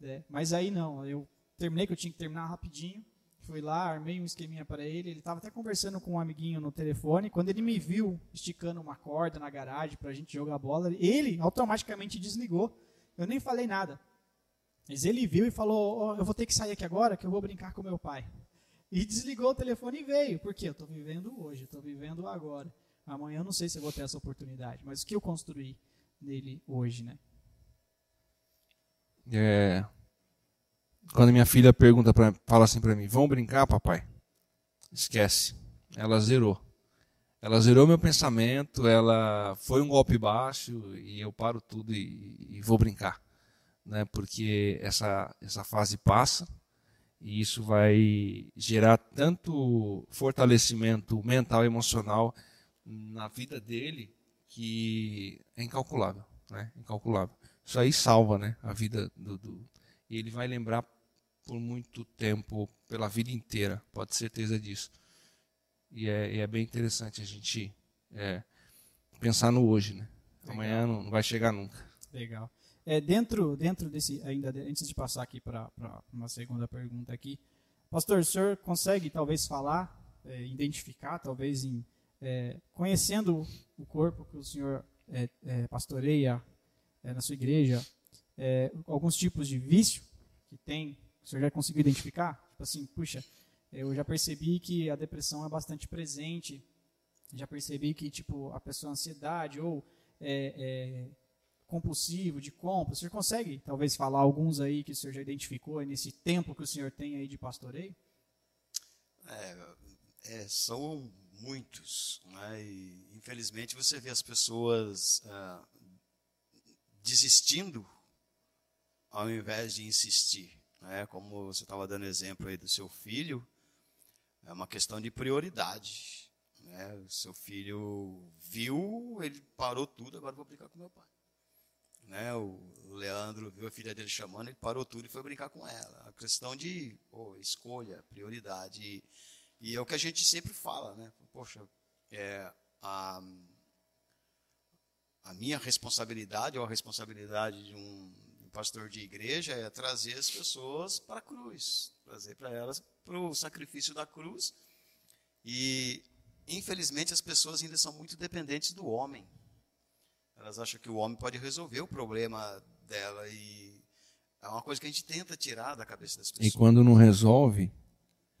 É, mas aí não, eu terminei, que eu tinha que terminar rapidinho, fui lá, armei um esqueminha para ele, ele estava até conversando com um amiguinho no telefone, quando ele me viu esticando uma corda na garagem para a gente jogar bola, ele automaticamente desligou, eu nem falei nada. Mas ele viu e falou, oh, eu vou ter que sair aqui agora, que eu vou brincar com meu pai. E desligou o telefone e veio. Por quê? Eu estou vivendo hoje, estou vivendo agora. Amanhã eu não sei se eu vou ter essa oportunidade, mas o que eu construí nele hoje, né? É, quando minha filha pergunta para fala assim para mim, vamos brincar, papai? Esquece. Ela zerou. Ela zerou meu pensamento, ela foi um golpe baixo e eu paro tudo e, e vou brincar, né? Porque essa essa fase passa e isso vai gerar tanto fortalecimento mental e emocional na vida dele que é incalculável, né? Incalculável. Isso aí salva, né? A vida do, do... e ele vai lembrar por muito tempo, pela vida inteira, pode ter certeza disso. E é, e é bem interessante a gente é, pensar no hoje, né? Legal. Amanhã não vai chegar nunca. Legal. É, dentro, dentro desse, ainda antes de passar aqui para uma segunda pergunta aqui, Pastor, o senhor consegue talvez falar, é, identificar, talvez em, é, conhecendo o corpo que o senhor é, é pastoreia é, na sua igreja, é, alguns tipos de vício que tem, o senhor já conseguiu identificar? Tipo assim, puxa, eu já percebi que a depressão é bastante presente, já percebi que tipo a pessoa ansiedade ou compulsivo, de compra. O senhor consegue, talvez, falar alguns aí que o senhor já identificou nesse tempo que o senhor tem aí de pastoreio? É, é, são muitos, né? e infelizmente você vê as pessoas ah, desistindo ao invés de insistir. Né? Como você estava dando exemplo aí do seu filho, é uma questão de prioridade. Né? O seu filho viu, ele parou tudo, agora vou brincar com meu pai. Né? O Leandro viu a filha dele chamando, ele parou tudo e foi brincar com ela. A questão de oh, escolha, prioridade. E, e, é o que a gente sempre fala, né? Poxa, é, a, a minha responsabilidade ou a responsabilidade de um, um pastor de igreja é trazer as pessoas para a cruz, trazer para elas para o sacrifício da cruz. E, infelizmente, as pessoas ainda são muito dependentes do homem. Elas acham que o homem pode resolver o problema dela e é uma coisa que a gente tenta tirar da cabeça das pessoas. E quando não resolve,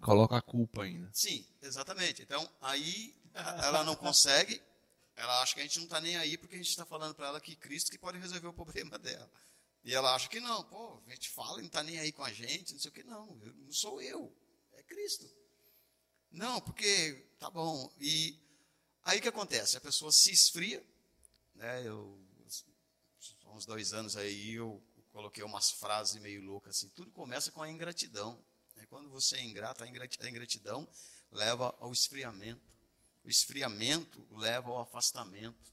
coloca a culpa ainda. Sim, exatamente. Então, aí ela não consegue, ela acha que a gente não está nem aí porque a gente está falando para ela que Cristo que pode resolver o problema dela. E ela acha que não, pô, a gente fala e não está nem aí com a gente, não sei o que, não, não sou eu, é Cristo. Não, porque, tá bom, e aí o que acontece? A pessoa se esfria, né, eu, há uns dois anos aí, eu coloquei umas frases meio loucas assim, tudo começa com a ingratidão. Quando você é ingrato, a ingratidão leva ao esfriamento. O esfriamento leva ao afastamento.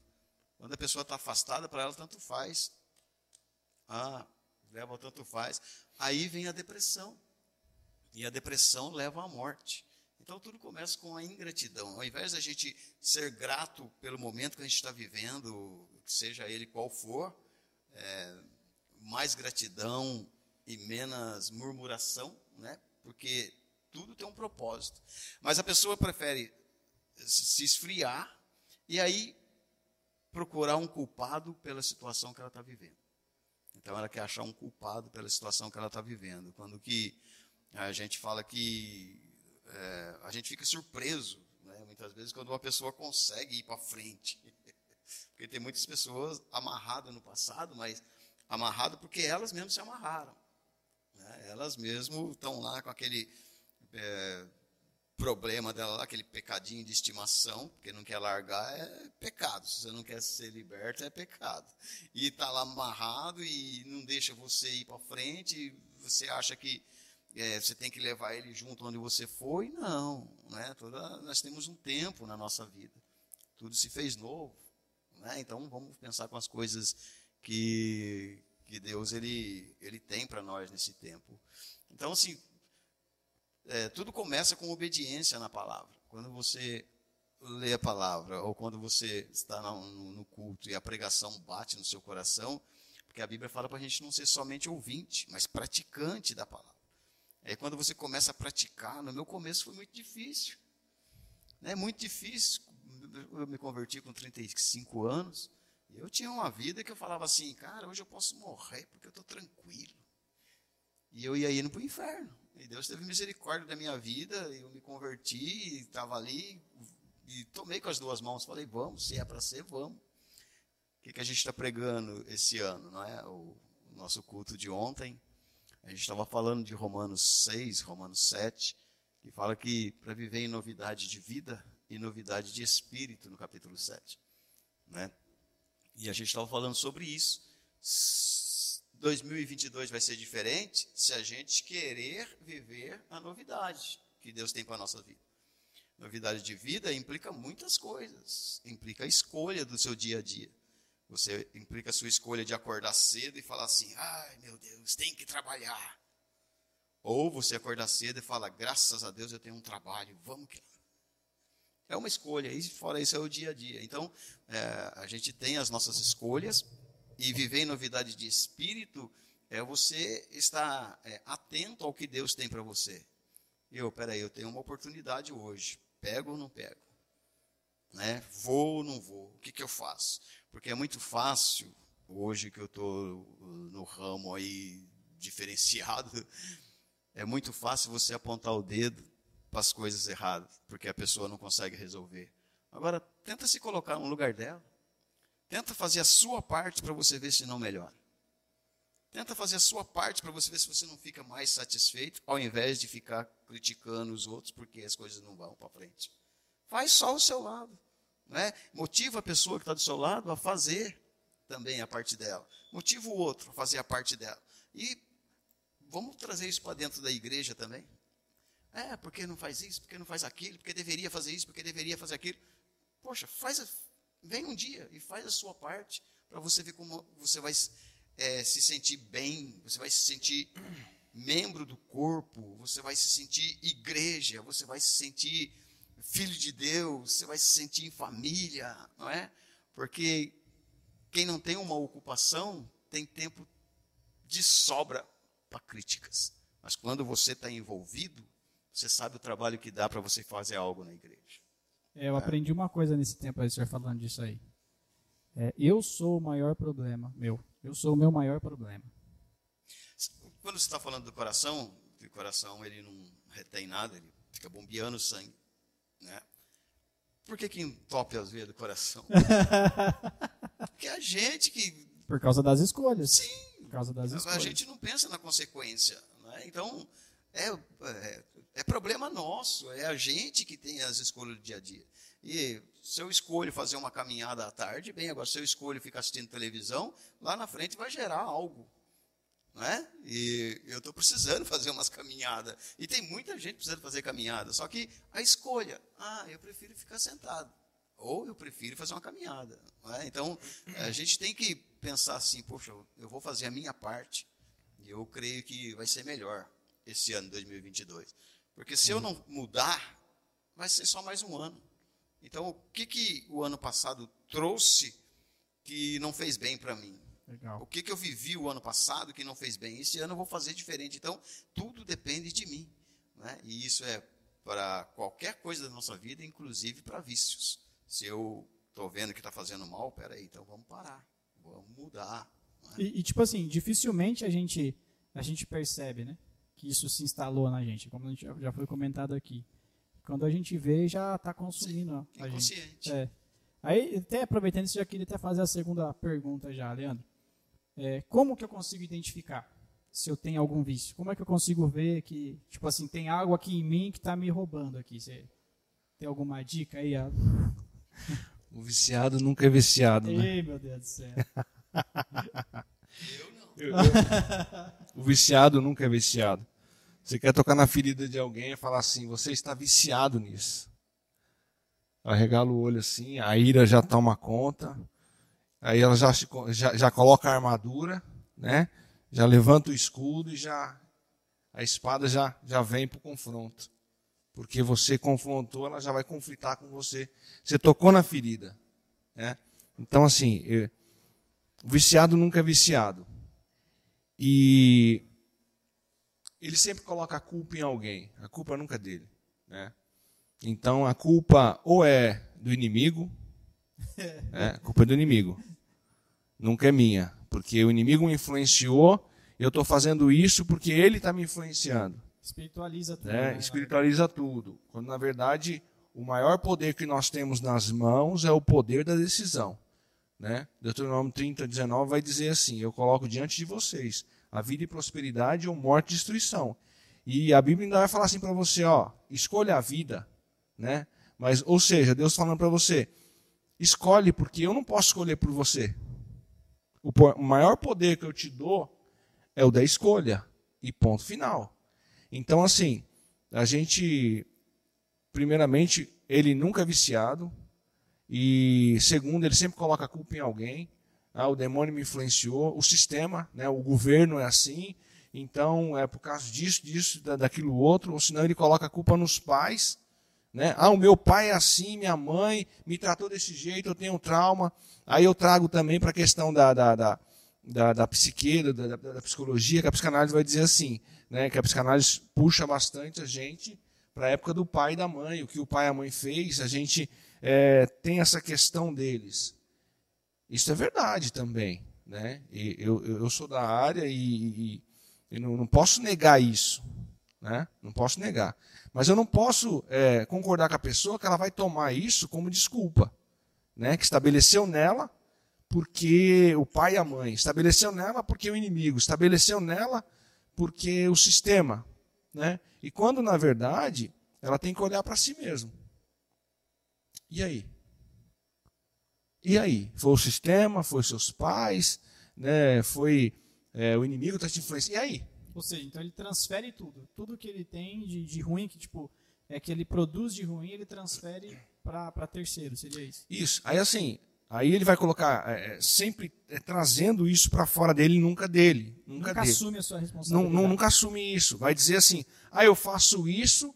Quando a pessoa está afastada, para ela tanto faz. Ah, leva tanto faz. Aí vem a depressão. E a depressão leva à morte. Então tudo começa com a ingratidão. Ao invés da gente ser grato pelo momento que a gente está vivendo, seja ele qual for, é, mais gratidão e menos murmuração, né? Porque tudo tem um propósito. Mas a pessoa prefere se esfriar e aí procurar um culpado pela situação que ela está vivendo. Então ela quer achar um culpado pela situação que ela está vivendo. Quando que a gente fala que é, a gente fica surpreso, né, muitas vezes, quando uma pessoa consegue ir para frente. Porque tem muitas pessoas amarradas no passado, mas amarradas porque elas mesmas se amarraram. Né? Elas mesmo estão lá com aquele é, problema dela aquele pecadinho de estimação, porque não quer largar, é pecado. Se você não quer ser liberto, é pecado. E está lá amarrado e não deixa você ir para frente, você acha que é, você tem que levar ele junto onde você foi. Não, né? Toda, nós temos um tempo na nossa vida. Tudo se fez novo. Né? Então vamos pensar com as coisas que, que Deus ele, ele tem para nós nesse tempo. Então, assim, é, tudo começa com obediência na palavra. Quando você lê a palavra, ou quando você está no, no culto e a pregação bate no seu coração, porque a Bíblia fala para a gente não ser somente ouvinte, mas praticante da palavra. É quando você começa a praticar, no meu começo foi muito difícil. É muito difícil. Eu me converti com 35 anos. Eu tinha uma vida que eu falava assim, cara, hoje eu posso morrer porque eu estou tranquilo. E eu ia indo para o inferno. E Deus teve misericórdia da minha vida, eu me converti, estava ali, e tomei com as duas mãos, falei, vamos, se é para ser, vamos. O que, que a gente está pregando esse ano, não é? O, o nosso culto de ontem, a gente estava falando de Romanos 6, Romanos 7, que fala que para viver em novidade de vida e novidade de espírito, no capítulo 7. Né? E a gente estava falando sobre isso. 2022 vai ser diferente se a gente querer viver a novidade que Deus tem para a nossa vida. Novidade de vida implica muitas coisas. Implica a escolha do seu dia a dia. Você implica a sua escolha de acordar cedo e falar assim: ai meu Deus, tem que trabalhar. Ou você acordar cedo e fala: graças a Deus eu tenho um trabalho, vamos que É uma escolha, e fora isso é o dia a dia. Então, é, a gente tem as nossas escolhas, e viver em novidade de espírito é você estar é, atento ao que Deus tem para você. Eu, peraí, eu tenho uma oportunidade hoje. Pego ou não pego? Né? Vou ou não vou? O que, que eu faço? Porque é muito fácil, hoje que eu estou no ramo aí diferenciado, é muito fácil você apontar o dedo para as coisas erradas, porque a pessoa não consegue resolver. Agora, tenta se colocar no lugar dela. Tenta fazer a sua parte para você ver se não melhora. Tenta fazer a sua parte para você ver se você não fica mais satisfeito, ao invés de ficar criticando os outros porque as coisas não vão para frente. Faz só o seu lado. Né? Motiva a pessoa que está do seu lado a fazer também a parte dela. Motiva o outro a fazer a parte dela. E vamos trazer isso para dentro da igreja também. É, porque não faz isso, porque não faz aquilo, porque deveria fazer isso, porque deveria fazer aquilo. Poxa, faz, vem um dia e faz a sua parte para você ver como você vai é, se sentir bem, você vai se sentir membro do corpo, você vai se sentir igreja, você vai se sentir filho de Deus, você vai se sentir em família, não é? Porque quem não tem uma ocupação tem tempo de sobra para críticas. Mas quando você está envolvido, você sabe o trabalho que dá para você fazer algo na igreja. É, eu é. aprendi uma coisa nesse tempo aí, senhor falando disso aí. É, eu sou o maior problema, meu. Eu sou o meu maior problema. Quando você está falando do coração, o coração ele não retém nada, ele fica bombeando sangue. Né? Por que, que entope as veias do coração? Porque a gente que. Por causa das escolhas. Sim. Por causa das escolhas. A gente não pensa na consequência. Né? Então, é, é, é, problema nosso. É a gente que tem as escolhas do dia a dia. E se eu escolho fazer uma caminhada à tarde, bem, agora se eu escolho ficar assistindo televisão, lá na frente vai gerar algo. Né? E eu estou precisando fazer umas caminhadas. E tem muita gente precisando fazer caminhada. Só que a escolha, ah, eu prefiro ficar sentado. Ou eu prefiro fazer uma caminhada. Né? Então, a gente tem que pensar assim, poxa, eu vou fazer a minha parte. E eu creio que vai ser melhor esse ano, 2022. Porque se eu não mudar, vai ser só mais um ano. Então, o que, que o ano passado trouxe que não fez bem para mim? Legal. O que, que eu vivi o ano passado que não fez bem? Esse ano eu vou fazer diferente. Então, tudo depende de mim. Né? E isso é para qualquer coisa da nossa vida, inclusive para vícios. Se eu estou vendo que está fazendo mal, peraí, então vamos parar, vamos mudar. Né? E, e, tipo assim, dificilmente a gente, a gente percebe né, que isso se instalou na gente, como a gente já foi comentado aqui. Quando a gente vê, já está consumindo Sim, a gente. É. Aí, até aproveitando isso, já queria até fazer a segunda pergunta já, Leandro é, como que eu consigo identificar se eu tenho algum vício? Como é que eu consigo ver que, tipo assim, tem algo aqui em mim que está me roubando aqui? Você tem alguma dica aí? O viciado nunca é viciado, né? Ei, meu Deus do céu. eu não. o viciado nunca é viciado. Você quer tocar na ferida de alguém e falar assim, você está viciado nisso. Arregala o olho assim, a ira já toma conta, Aí ela já, já, já coloca a armadura, né? já levanta o escudo e já a espada já, já vem para o confronto. Porque você confrontou, ela já vai conflitar com você. Você tocou na ferida. Né? Então, assim, eu, o viciado nunca é viciado. E ele sempre coloca a culpa em alguém. A culpa nunca é dele. Né? Então, a culpa ou é do inimigo, é, a culpa é do inimigo nunca é minha, porque o inimigo me influenciou, eu estou fazendo isso porque ele está me influenciando. Espiritualiza tudo. É, espiritualiza tudo. Quando na verdade o maior poder que nós temos nas mãos é o poder da decisão. Né? Deuteronômio 30, 19 vai dizer assim: Eu coloco diante de vocês a vida e prosperidade ou morte e destruição. E a Bíblia ainda vai falar assim para você: ó, escolha a vida. Né? Mas, ou seja, Deus falando para você: escolhe, porque eu não posso escolher por você. O maior poder que eu te dou é o da escolha. E ponto final. Então, assim, a gente, primeiramente, ele nunca é viciado. E segundo, ele sempre coloca a culpa em alguém. Ah, o demônio me influenciou, o sistema, né, o governo é assim, então é por causa disso, disso, daquilo outro, ou senão ele coloca a culpa nos pais. Né? Ah, o meu pai é assim, minha mãe me tratou desse jeito, eu tenho trauma. Aí eu trago também para a questão da, da, da, da, da psique, da, da, da, psicologia, que a psicanálise vai dizer assim, né, que a psicanálise puxa bastante a gente para a época do pai e da mãe, o que o pai e a mãe fez, a gente é, tem essa questão deles. Isso é verdade também. Né? E eu, eu sou da área e, e, e não, não, posso negar isso. Né? Não posso negar. Mas eu não posso é, concordar com a pessoa que ela vai tomar isso como desculpa né, que estabeleceu nela porque o pai e a mãe, estabeleceu nela porque o inimigo, estabeleceu nela porque o sistema, né? E quando na verdade ela tem que olhar para si mesma. E aí? E aí? Foi o sistema, foi seus pais, né? Foi é, o inimigo está te influenciando. E aí? Ou seja, então ele transfere tudo, tudo que ele tem de, de ruim que tipo é que ele produz de ruim, ele transfere para terceiro, seria isso? Isso. Aí assim, Aí ele vai colocar é, é, sempre é, trazendo isso para fora dele, nunca dele. Nunca, nunca dele. assume a sua responsabilidade. Não, não, nunca assume isso. Vai dizer assim: ah, eu faço isso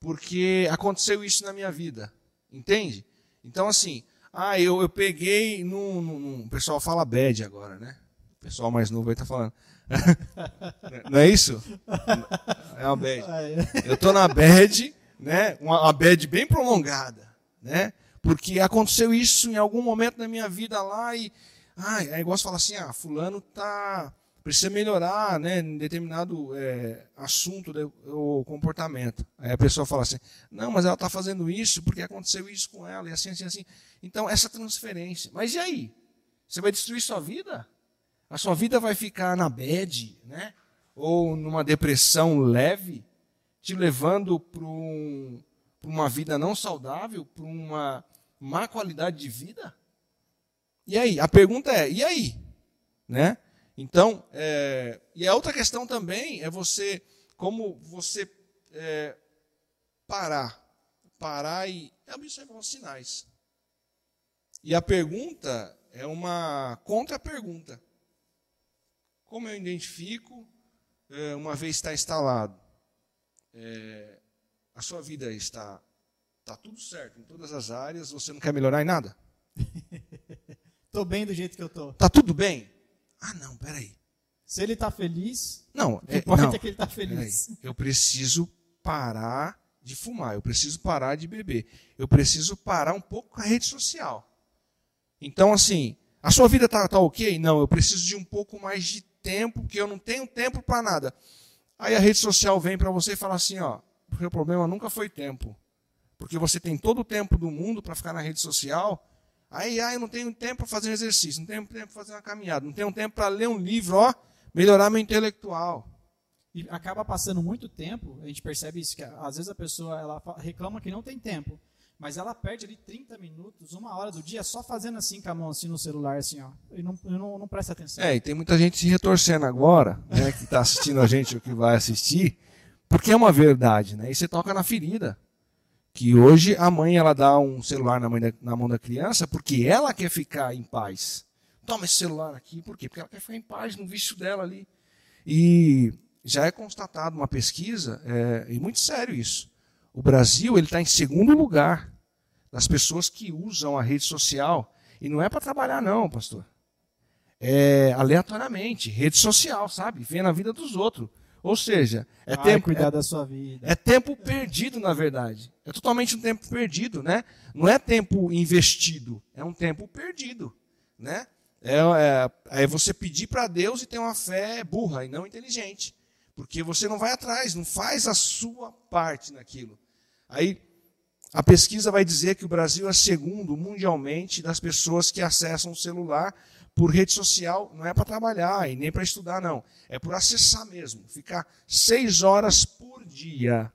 porque aconteceu isso na minha vida. Entende? Então, assim, ah, eu, eu peguei no, no, O pessoal fala bad agora, né? O pessoal mais novo aí tá falando. não é isso? É uma bad. Ah, é. Eu tô na bad, né? Uma, uma bad bem prolongada, né? Porque aconteceu isso em algum momento da minha vida lá e. Ah, aí gosto de falar assim: ah, Fulano tá, precisa melhorar né, em determinado é, assunto ou comportamento. Aí a pessoa fala assim: não, mas ela está fazendo isso porque aconteceu isso com ela, e assim, assim, assim. Então, essa transferência. Mas e aí? Você vai destruir sua vida? A sua vida vai ficar na bad, né? Ou numa depressão leve, te levando para um, uma vida não saudável, para uma má qualidade de vida? E aí? A pergunta é: e aí? Né? Então, é, e a outra questão também é você, como você é, parar, parar e observar os sinais. E a pergunta é uma contra-pergunta. Como eu identifico, é, uma vez está instalado, é, a sua vida está Está tudo certo em todas as áreas, você não quer melhorar em nada? Estou bem do jeito que eu estou. Está tudo bem? Ah, não, peraí. Se ele está feliz, não, o é, não, é que ele está feliz. Eu preciso parar de fumar, eu preciso parar de beber, eu preciso parar um pouco com a rede social. Então, assim, a sua vida está tá ok? Não, eu preciso de um pouco mais de tempo, porque eu não tenho tempo para nada. Aí a rede social vem para você e fala assim, ó, o seu problema nunca foi tempo porque você tem todo o tempo do mundo para ficar na rede social. Aí, ah, eu não tenho tempo para fazer um exercício, não tenho tempo para fazer uma caminhada, não tenho tempo para ler um livro, ó, melhorar meu intelectual. E acaba passando muito tempo, a gente percebe isso, que às vezes a pessoa ela reclama que não tem tempo, mas ela perde ali 30 minutos, uma hora do dia só fazendo assim com a mão assim no celular, assim, ó, e não, não, não presta atenção. É, e tem muita gente se retorcendo agora, né, que está assistindo a gente ou que vai assistir, porque é uma verdade, né, e você toca na ferida que hoje a mãe ela dá um celular na, da, na, mão da criança porque ela quer ficar em paz. Toma esse celular aqui, por quê? Porque ela quer ficar em paz no vício dela ali. E já é constatado uma pesquisa, é, e muito sério isso. O Brasil ele está em segundo lugar das pessoas que usam a rede social. E não é para trabalhar, não, pastor. É aleatoriamente, rede social, sabe? Vê na vida dos outros. Ou seja, é Vai tempo cuidar é, da sua vida. É tempo perdido, na verdade. É totalmente um tempo perdido, né? Não é tempo investido, é um tempo perdido, né? É, é, é você pedir para Deus e ter uma fé burra e não inteligente, porque você não vai atrás, não faz a sua parte naquilo. Aí a pesquisa vai dizer que o Brasil é segundo mundialmente das pessoas que acessam o celular por rede social não é para trabalhar e nem para estudar, não. É por acessar mesmo. Ficar seis horas por dia.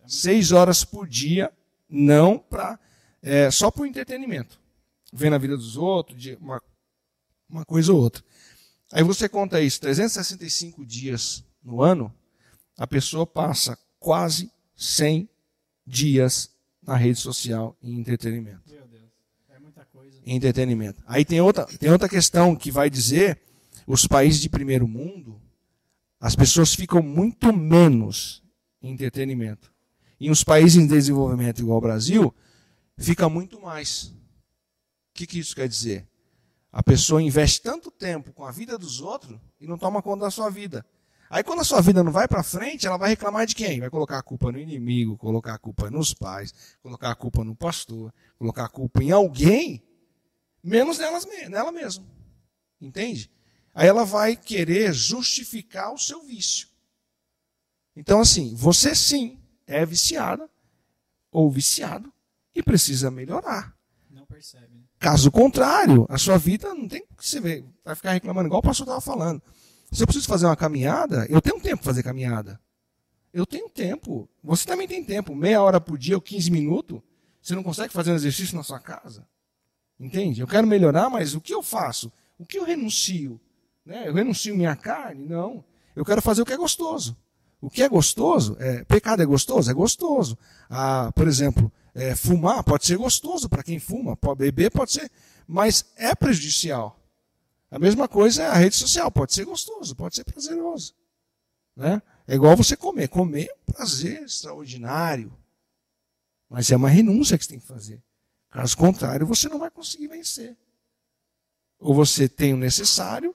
É seis horas por dia, não para. É, só por entretenimento. Vendo a vida dos outros, de uma, uma coisa ou outra. Aí você conta isso, 365 dias no ano, a pessoa passa quase 100 dias na rede social em entretenimento entretenimento. Aí tem outra, tem outra questão que vai dizer: os países de primeiro mundo, as pessoas ficam muito menos em entretenimento. E os países em desenvolvimento, igual o Brasil, fica muito mais. O que, que isso quer dizer? A pessoa investe tanto tempo com a vida dos outros e não toma conta da sua vida. Aí quando a sua vida não vai para frente, ela vai reclamar de quem? Vai colocar a culpa no inimigo, colocar a culpa nos pais, colocar a culpa no pastor, colocar a culpa em alguém menos nelas, nela mesma. Entende? Aí ela vai querer justificar o seu vício. Então, assim, você sim é viciada ou viciado e precisa melhorar. Não percebe. Né? Caso contrário, a sua vida não tem que você ver, vai ficar reclamando, igual o pastor estava falando. Se eu preciso fazer uma caminhada, eu tenho tempo para fazer caminhada. Eu tenho tempo. Você também tem tempo. Meia hora por dia ou 15 minutos. Você não consegue fazer um exercício na sua casa? Entende? Eu quero melhorar, mas o que eu faço? O que eu renuncio? Né? Eu renuncio minha carne? Não. Eu quero fazer o que é gostoso. O que é gostoso? É, pecado é gostoso? É gostoso. Ah, por exemplo, é, fumar pode ser gostoso para quem fuma, pode beber pode ser, mas é prejudicial. A mesma coisa é a rede social, pode ser gostoso, pode ser prazeroso. Né? É igual você comer. Comer é um prazer extraordinário. Mas é uma renúncia que você tem que fazer. Caso contrário, você não vai conseguir vencer. Ou você tem o necessário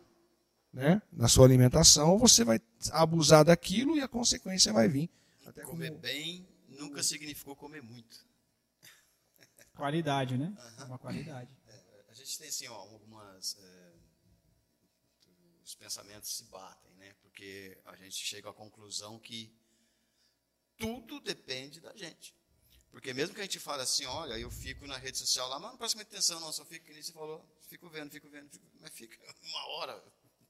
né, na sua alimentação, ou você vai abusar daquilo e a consequência vai vir. Até comer como... bem nunca significou comer muito. Qualidade, né? Uhum. Uma qualidade. É, a gente tem assim, ó, algumas. É, os pensamentos se batem, né? Porque a gente chega à conclusão que tudo depende da gente. Porque mesmo que a gente fale assim, olha, eu fico na rede social lá, mas não presta muita atenção, não, só fico, que você falou, fico vendo, fico vendo, fico, mas fica uma hora.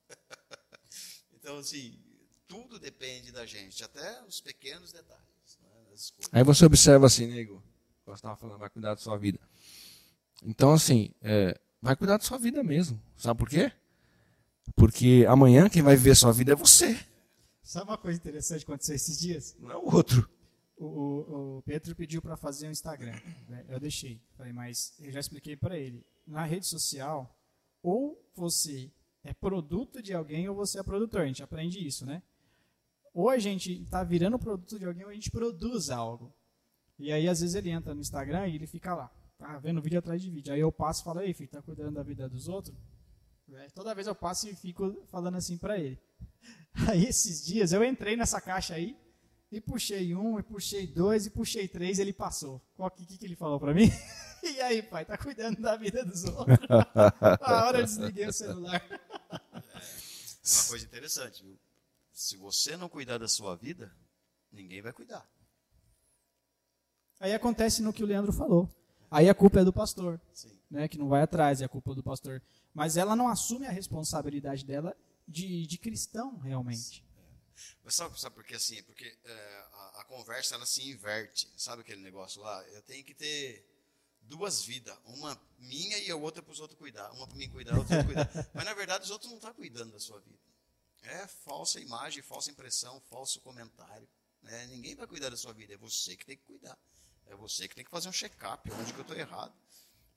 então, assim, tudo depende da gente, até os pequenos detalhes. Né, Aí você observa assim, nego, você estava falando, vai cuidar da sua vida. Então, assim, é, vai cuidar da sua vida mesmo. Sabe por quê? Porque amanhã quem vai viver a sua vida é você. Sabe uma coisa interessante que aconteceu esses dias? Não é o outro o, o Pedro pediu para fazer um Instagram. Né? Eu deixei. Falei, mas eu já expliquei para ele. Na rede social, ou você é produto de alguém ou você é produtor. A gente aprende isso, né? Ou a gente está virando produto de alguém ou a gente produz algo. E aí, às vezes, ele entra no Instagram e ele fica lá, tá vendo vídeo atrás de vídeo. Aí eu passo e falo, ei, filho, tá cuidando da vida dos outros? É, toda vez eu passo e fico falando assim para ele. Aí, esses dias, eu entrei nessa caixa aí, e puxei um, e puxei dois, e puxei três, ele passou. O que, que ele falou para mim? e aí, pai, tá cuidando da vida dos outros? A hora eu desliguei o celular. É uma coisa interessante, viu? Se você não cuidar da sua vida, ninguém vai cuidar. Aí acontece no que o Leandro falou. Aí a culpa é do pastor, Sim. né, que não vai atrás, é a culpa do pastor. Mas ela não assume a responsabilidade dela de, de cristão, realmente. Mas sabe, sabe por quê assim? Porque é, a, a, conversa ela se inverte. Sabe aquele negócio lá? Eu tenho que ter duas vidas. Uma minha e a outra para os outros cuidar. Uma para mim cuidar, outra para cuidar. Mas na verdade os outros não estão tá cuidando da sua vida. É falsa imagem, falsa impressão, falso comentário. Né? Ninguém vai cuidar da sua vida. É você que tem que cuidar. É você que tem que fazer um check-up. Onde que eu estou errado?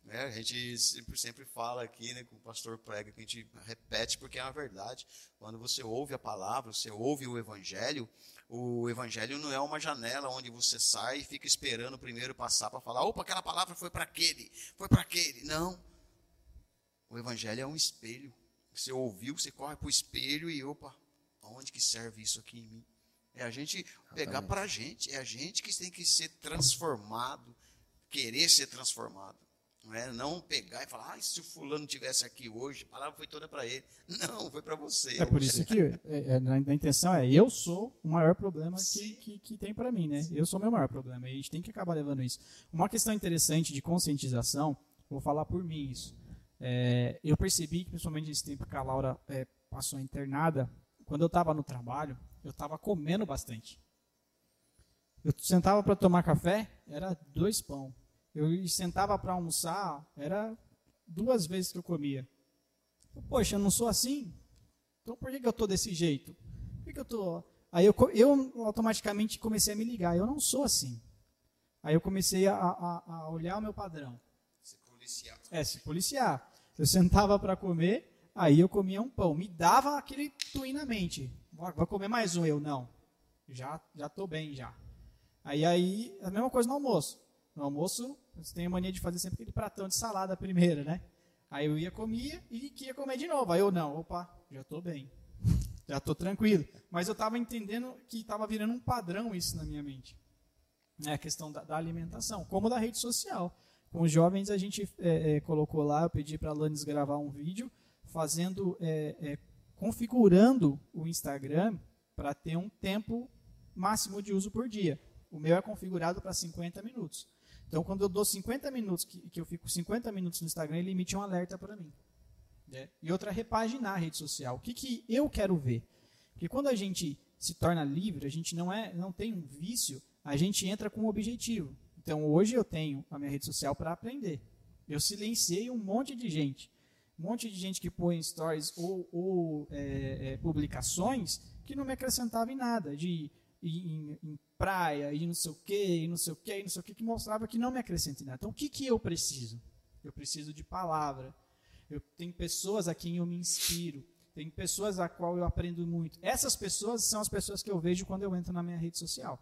Né? A gente sempre, sempre fala aqui, né, com o pastor prega, que a gente repete porque é uma verdade. Quando você ouve a palavra, você ouve o evangelho, o evangelho não é uma janela onde você sai e fica esperando o primeiro passar para falar, opa, aquela palavra foi para aquele, foi para aquele. Não. O evangelho é um espelho. Você ouviu, você corre para o espelho e, opa, aonde que serve isso aqui em mim? É a gente pegar para a gente, é a gente que tem que ser transformado, querer ser transformado. Não, é? não pegar e falar, ah, se o fulano tivesse aqui hoje, a palavra foi toda para ele. Não, foi para você. É por isso que é, é, a intenção é, eu sou o maior problema que, que, que, tem para mim, né? Eu sou o meu maior problema e a gente tem que acabar levando isso. Uma questão interessante de conscientização, vou falar por mim isso. É, eu percebi que, principalmente nesse tempo que a Laura é, passou internada, quando eu estava no trabalho, eu estava comendo bastante. Eu sentava para tomar café, era dois pão eu sentava para almoçar, era duas vezes que eu comia. Poxa, eu não sou assim? Então por que, que eu estou desse jeito? Por que, que eu tô... Aí eu, eu automaticamente comecei a me ligar, eu não sou assim. Aí eu comecei a, a, a olhar o meu padrão. Se policiar. É, se policiar. Eu sentava para comer, aí eu comia um pão. Me dava aquele twin na mente. Vou comer mais um, eu não. Já já tô bem já. Aí aí a mesma coisa no almoço. No almoço você tem a mania de fazer sempre aquele pratão de salada primeiro, né? Aí eu ia, comia e ia comer de novo. Aí eu, não, opa, já estou bem. Já estou tranquilo. Mas eu estava entendendo que estava virando um padrão isso na minha mente. É a questão da, da alimentação, como da rede social. Com os jovens, a gente é, é, colocou lá, eu pedi para a Lanes gravar um vídeo, fazendo, é, é configurando o Instagram para ter um tempo máximo de uso por dia. O meu é configurado para 50 minutos. Então, quando eu dou 50 minutos, que, que eu fico 50 minutos no Instagram, ele emite um alerta para mim. Né? E outra, repaginar a rede social. O que, que eu quero ver? Porque quando a gente se torna livre, a gente não, é, não tem um vício, a gente entra com um objetivo. Então, hoje eu tenho a minha rede social para aprender. Eu silenciei um monte de gente. Um monte de gente que põe stories ou, ou é, é, publicações que não me acrescentava em nada. De em, em praia, e não sei o quê, e não sei o quê, e não sei o quê, que mostrava que não me acrescenta nada. Então, o que, que eu preciso? Eu preciso de palavra. Eu tenho pessoas a quem eu me inspiro. Tem pessoas a qual eu aprendo muito. Essas pessoas são as pessoas que eu vejo quando eu entro na minha rede social.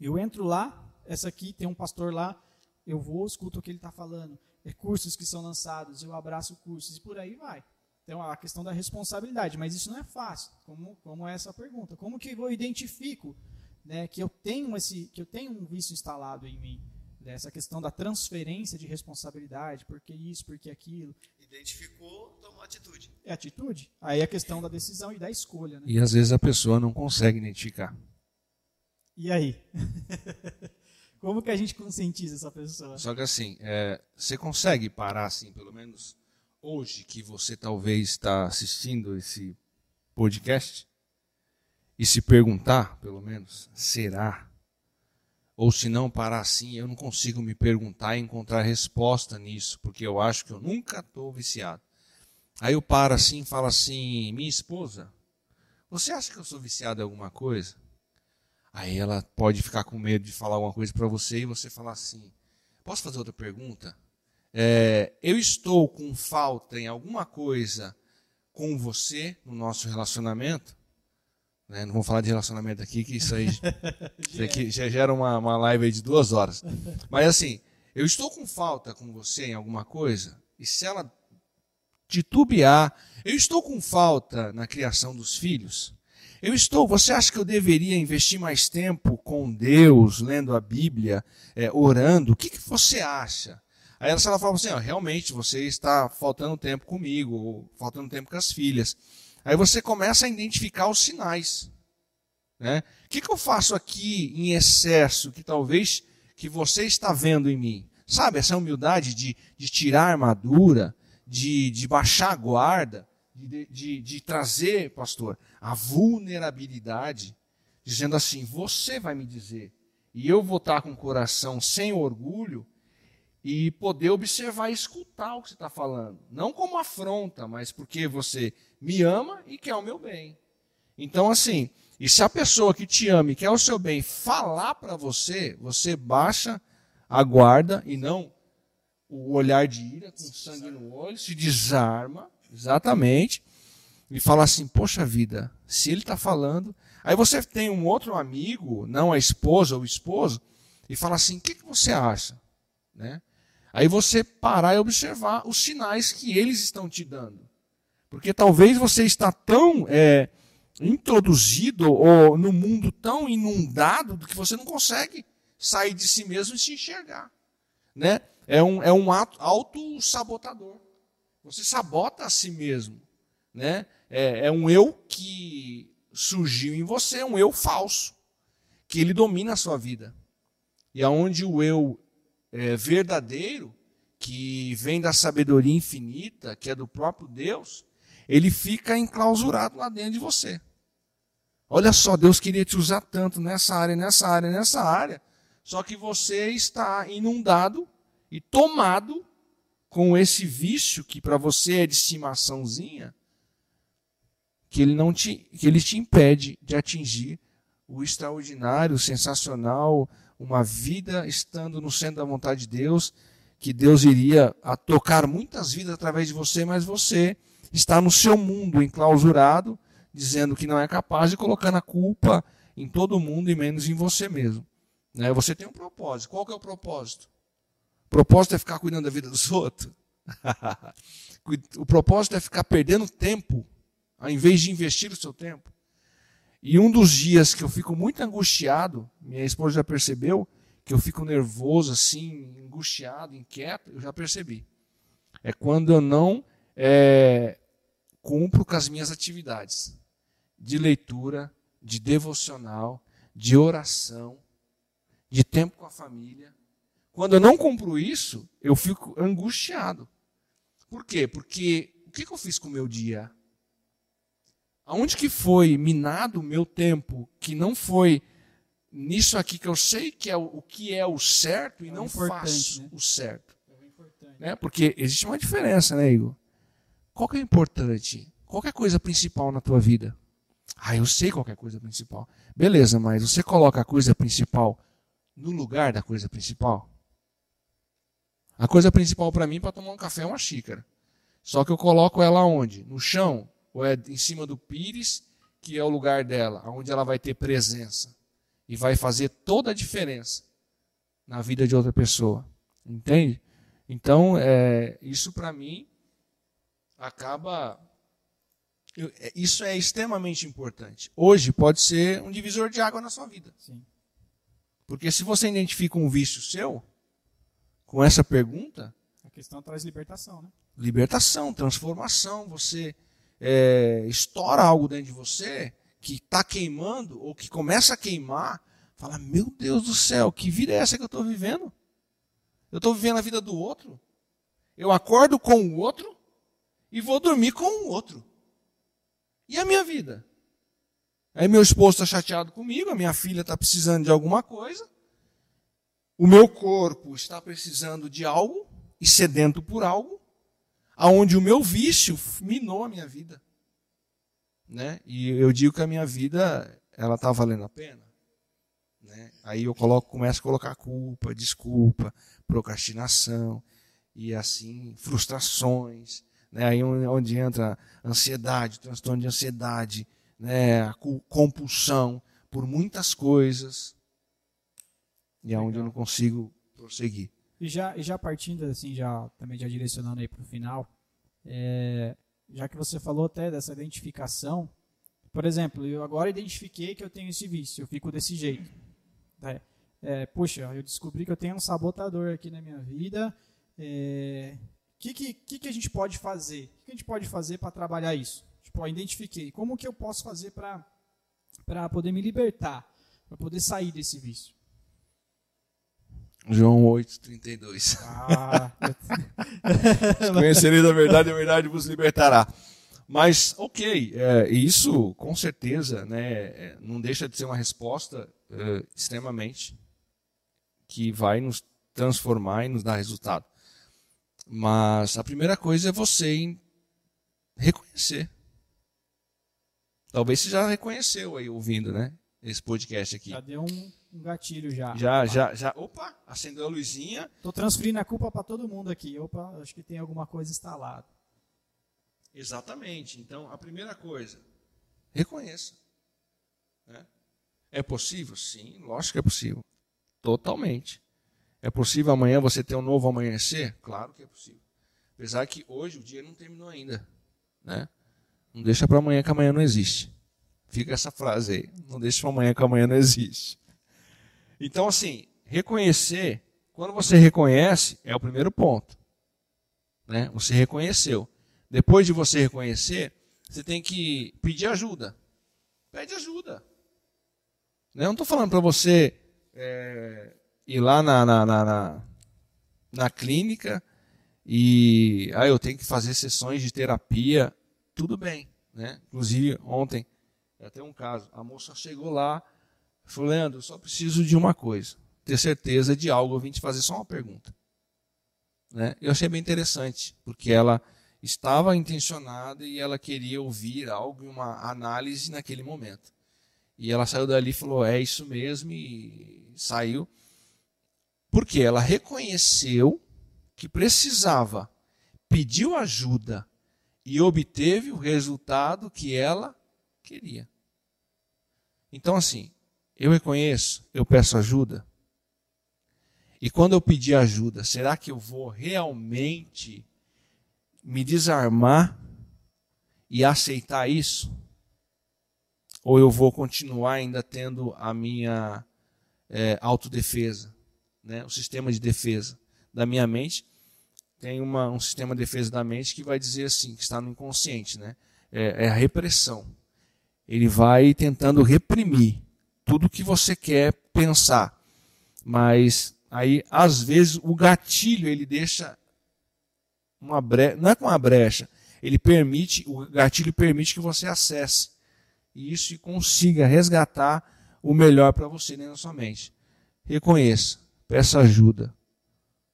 Eu entro lá, essa aqui tem um pastor lá, eu vou, escuto o que ele está falando. É cursos que são lançados, eu abraço cursos e por aí vai. Então, a questão da responsabilidade, mas isso não é fácil, como, como é essa pergunta. Como que eu identifico né, que, eu tenho esse, que eu tenho um vício instalado em mim? Né, essa questão da transferência de responsabilidade, porque isso, porque aquilo. Identificou, tomou atitude. É atitude. Aí é a questão da decisão e da escolha. Né? E às vezes a pessoa não consegue identificar. E aí? Como que a gente conscientiza essa pessoa? Só que assim, é, você consegue parar assim, pelo menos hoje que você talvez está assistindo esse podcast e se perguntar, pelo menos, será? Ou se não parar assim, eu não consigo me perguntar e encontrar resposta nisso, porque eu acho que eu nunca estou viciado. Aí eu paro assim e falo assim: minha esposa, você acha que eu sou viciado em alguma coisa? Aí ela pode ficar com medo de falar alguma coisa para você e você falar assim: posso fazer outra pergunta? É, eu estou com falta em alguma coisa com você no nosso relacionamento, né? não vou falar de relacionamento aqui, que isso aí, isso aqui já gera uma, uma live de duas horas. Mas assim, eu estou com falta com você em alguma coisa, e se ela titubear, eu estou com falta na criação dos filhos. Eu estou, você acha que eu deveria investir mais tempo com Deus, lendo a Bíblia, é, orando? O que, que você acha? Aí ela, ela assim, ó, realmente você está faltando tempo comigo, ou faltando tempo com as filhas. Aí você começa a identificar os sinais. Né? O que, que eu faço aqui em excesso que talvez que você está vendo em mim? Sabe, essa humildade de, de tirar a armadura, de, de baixar a guarda, de, de, de trazer, pastor, a vulnerabilidade, dizendo assim: você vai me dizer, e eu vou estar com o coração sem orgulho, e poder observar e escutar o que você está falando. Não como afronta, mas porque você me ama e quer o meu bem. Então, assim, e se a pessoa que te ama e quer o seu bem falar para você, você baixa a guarda e não o olhar de ira, com sangue no olho, se desarma, exatamente, e fala assim: Poxa vida, se ele está falando. Aí você tem um outro amigo, não a esposa ou o esposo, e fala assim: O que, que você acha? Né? Aí você parar e observar os sinais que eles estão te dando. Porque talvez você está tão é, introduzido ou no mundo tão inundado que você não consegue sair de si mesmo e se enxergar. Né? É um, é um ato auto-sabotador. Você sabota a si mesmo. Né? É, é um eu que surgiu em você, um eu falso, que ele domina a sua vida. E aonde o eu é, verdadeiro, que vem da sabedoria infinita, que é do próprio Deus, ele fica enclausurado lá dentro de você. Olha só, Deus queria te usar tanto nessa área, nessa área, nessa área, só que você está inundado e tomado com esse vício que para você é de estimaçãozinha, que ele não te, que ele te impede de atingir o extraordinário, o sensacional, uma vida estando no centro da vontade de Deus, que Deus iria tocar muitas vidas através de você, mas você está no seu mundo enclausurado, dizendo que não é capaz de colocar a culpa em todo mundo e menos em você mesmo. Né? Você tem um propósito. Qual que é o propósito? O propósito é ficar cuidando da vida dos outros. o propósito é ficar perdendo tempo, ao invés de investir o seu tempo. E um dos dias que eu fico muito angustiado, minha esposa já percebeu, que eu fico nervoso, assim, angustiado, inquieto, eu já percebi. É quando eu não é, cumpro com as minhas atividades de leitura, de devocional, de oração, de tempo com a família, Quando eu não cumpro isso, eu fico angustiado. Por quê? Porque o que, eu fiz com o meu dia? Aonde que foi minado o meu tempo que não foi nisso aqui que eu sei que é o, o que é o certo e é não faço né? o certo? É né? Porque existe uma diferença, né, Igor? Qual que é importante? Qual é a coisa principal na tua vida? Ah, eu sei qual é a coisa principal. Beleza, mas você coloca a coisa principal no lugar da coisa principal? A coisa principal para mim para tomar um café é uma xícara. Só que eu coloco ela onde? No chão? Ou é em cima do pires, que é o lugar dela, onde ela vai ter presença e vai fazer toda a diferença na vida de outra pessoa. Entende? Então, é, isso para mim acaba. É, isso é extremamente importante. Hoje pode ser um divisor de água na sua vida. Sim. Porque se você identifica um vício seu, com essa pergunta. A questão traz libertação, né? Libertação, transformação. Você é, estoura algo dentro de você que está queimando ou que começa a queimar. Fala, meu Deus do céu, que vida é essa que eu estou vivendo? Eu estou vivendo a vida do outro. Eu acordo com o outro e vou dormir com o outro. E a minha vida? Aí meu esposo está chateado comigo, a minha filha está precisando de alguma coisa o meu corpo está precisando de algo e sedento por algo, aonde o meu vício minou a minha vida. Né? E eu digo que a minha vida ela está valendo a pena. Né? Aí eu coloco, começo a colocar culpa, desculpa, procrastinação e assim frustrações. Né? Aí onde entra ansiedade, transtorno de ansiedade, né? a compulsão por muitas coisas e é onde eu não consigo prosseguir. E já, e já partindo assim, já também já direcionando aí para o final, é, já que você falou até dessa identificação, por exemplo, eu agora identifiquei que eu tenho esse vício, eu fico desse jeito. É, é, puxa, eu descobri que eu tenho um sabotador aqui na minha vida. O é, que, que, que, a gente pode fazer? O que a gente pode fazer para trabalhar isso? Tipo, eu identifiquei. Como que eu posso fazer para poder me libertar, para poder sair desse vício? João 8,32. Ah. Conhecereis a verdade, a verdade vos libertará. Mas, ok, é, isso com certeza né, é, não deixa de ser uma resposta é, extremamente que vai nos transformar e nos dar resultado. Mas a primeira coisa é você reconhecer. Talvez você já reconheceu aí ouvindo, né? Esse podcast aqui. Já deu um um gatilho já. Já, já, já. Opa, acendeu a luzinha. Tô transferindo a culpa para todo mundo aqui. Opa, acho que tem alguma coisa instalada. Exatamente. Então, a primeira coisa, reconheça. Né? É possível? Sim, lógico que é possível. Totalmente. É possível amanhã você ter um novo amanhecer? Claro que é possível. Apesar que hoje o dia não terminou ainda. Né? Não deixa para amanhã que amanhã não existe. Fica essa frase aí. Não deixa para amanhã que amanhã não existe. Então, assim, reconhecer, quando você reconhece, é o primeiro ponto. Né? Você reconheceu. Depois de você reconhecer, você tem que pedir ajuda. Pede ajuda. Né? Eu não estou falando para você é, ir lá na, na, na, na, na clínica e ah, eu tenho que fazer sessões de terapia. Tudo bem. Né? Inclusive, ontem, até um caso, a moça chegou lá, Falou, Leandro, só preciso de uma coisa. Ter certeza de algo. Eu vim te fazer só uma pergunta. Né? Eu achei bem interessante, porque ela estava intencionada e ela queria ouvir algo, uma análise naquele momento. E ela saiu dali e falou: É isso mesmo, e saiu. Porque ela reconheceu que precisava, pediu ajuda e obteve o resultado que ela queria. Então, assim, eu reconheço, eu peço ajuda. E quando eu pedir ajuda, será que eu vou realmente me desarmar e aceitar isso? Ou eu vou continuar ainda tendo a minha é, autodefesa, né? o sistema de defesa da minha mente? Tem uma, um sistema de defesa da mente que vai dizer assim, que está no inconsciente, né? é, é a repressão. Ele vai tentando reprimir tudo que você quer pensar. Mas Aí, às vezes, o gatilho ele deixa uma brecha, não é com uma brecha, ele permite, o gatilho permite que você acesse e isso e consiga resgatar o melhor para você dentro da sua mente. Reconheça, peça ajuda.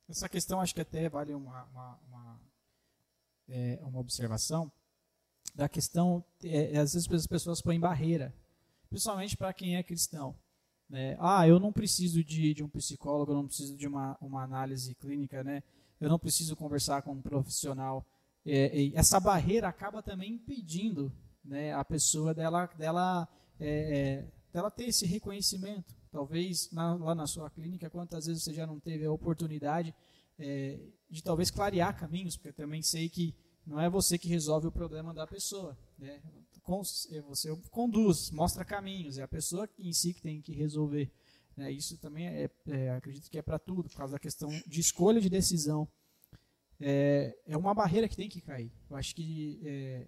Essa questão acho que até vale uma, uma, uma, é, uma observação da questão, é, às vezes as pessoas põem barreira, principalmente para quem é cristão. Né? Ah, eu não preciso de, de um psicólogo, eu não preciso de uma, uma análise clínica, né? eu não preciso conversar com um profissional. É, essa barreira acaba também impedindo né, a pessoa dela, dela, é, é, dela ter esse reconhecimento. Talvez na, lá na sua clínica, quantas vezes você já não teve a oportunidade é, de talvez clarear caminhos, porque eu também sei que não é você que resolve o problema da pessoa. Né? É, você conduz, mostra caminhos, é a pessoa em si que tem que resolver. Né? Isso também é, é, acredito que é para tudo, por causa da questão de escolha de decisão. É, é uma barreira que tem que cair. Eu acho que é,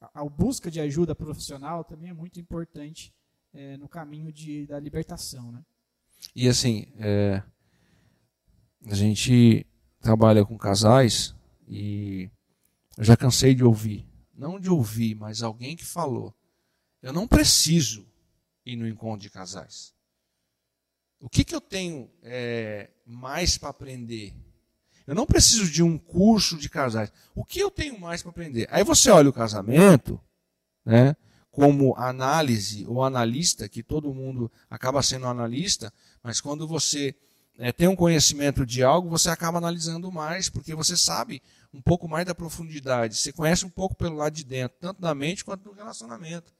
a, a, busca de ajuda profissional também é muito importante é, no caminho de, da libertação. Né? E assim, é, a gente trabalha com casais e eu já cansei de ouvir, não de ouvir, mas alguém que falou: eu não preciso ir no encontro de casais. O que, que eu tenho é, mais para aprender? Eu não preciso de um curso de casais. O que eu tenho mais para aprender? Aí você olha o casamento, né, como análise ou analista, que todo mundo acaba sendo analista, mas quando você é, tem um conhecimento de algo, você acaba analisando mais, porque você sabe um pouco mais da profundidade. Você conhece um pouco pelo lado de dentro, tanto da mente quanto do relacionamento.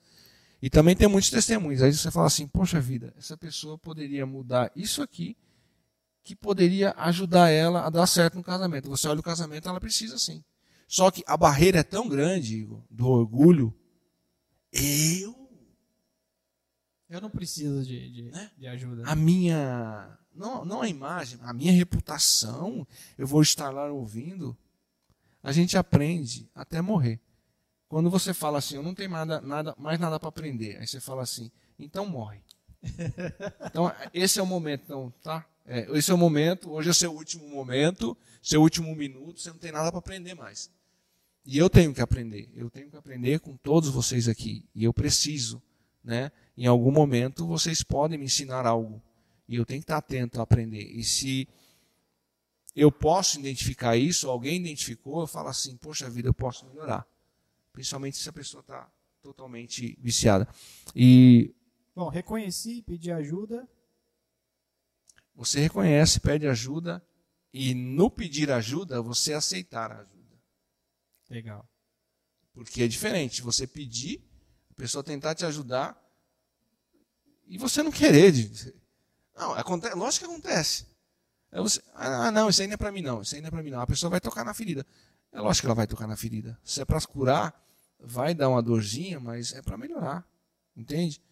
E também tem muitos testemunhos. Aí você fala assim: poxa vida, essa pessoa poderia mudar isso aqui, que poderia ajudar ela a dar certo no casamento. Você olha o casamento, ela precisa sim. Só que a barreira é tão grande, Igor, do orgulho. Eu. Eu não preciso de, de, né? de ajuda. A minha. Não, não a imagem, a minha reputação. Eu vou estar lá ouvindo. A gente aprende até morrer. Quando você fala assim, eu não tenho nada, nada, mais nada para aprender, aí você fala assim, então morre. então, esse é o momento, então, tá? É, esse é o momento, hoje é seu último momento, seu último minuto, você não tem nada para aprender mais. E eu tenho que aprender, eu tenho que aprender com todos vocês aqui, e eu preciso, né? Em algum momento vocês podem me ensinar algo, e eu tenho que estar atento a aprender. E se eu posso identificar isso, alguém identificou, eu falo assim, poxa vida, eu posso melhorar principalmente se a pessoa está totalmente viciada. E bom, reconheci, pedi ajuda. Você reconhece, pede ajuda e no pedir ajuda você aceitar a ajuda. Legal. Porque é diferente você pedir, a pessoa tentar te ajudar e você não querer. Não, acontece, lógico que acontece. Você, ah, não, isso aí não é para mim não, isso aí não é para mim não. A pessoa vai tocar na ferida. É lógico que ela vai tocar na ferida. Se é para curar, vai dar uma dorzinha, mas é para melhorar, entende?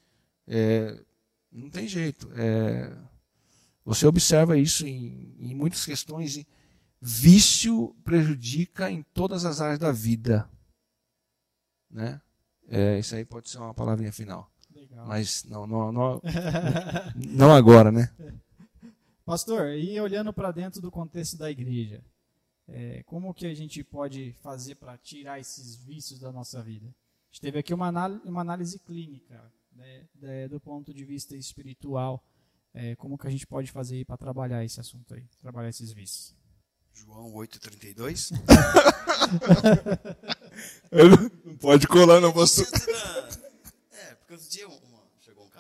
É, não tem jeito. É, você observa isso em, em muitas questões. Vício prejudica em todas as áreas da vida. Né? É, isso aí pode ser uma palavrinha final. Mas não, não, não, não agora, né? Pastor, e olhando para dentro do contexto da igreja, é, como que a gente pode fazer para tirar esses vícios da nossa vida? A gente teve aqui uma análise, uma análise clínica, né, do ponto de vista espiritual. É, como que a gente pode fazer para trabalhar esse assunto aí, trabalhar esses vícios? João 8,32. não pode colar, não, pastor. É, porque outro dia um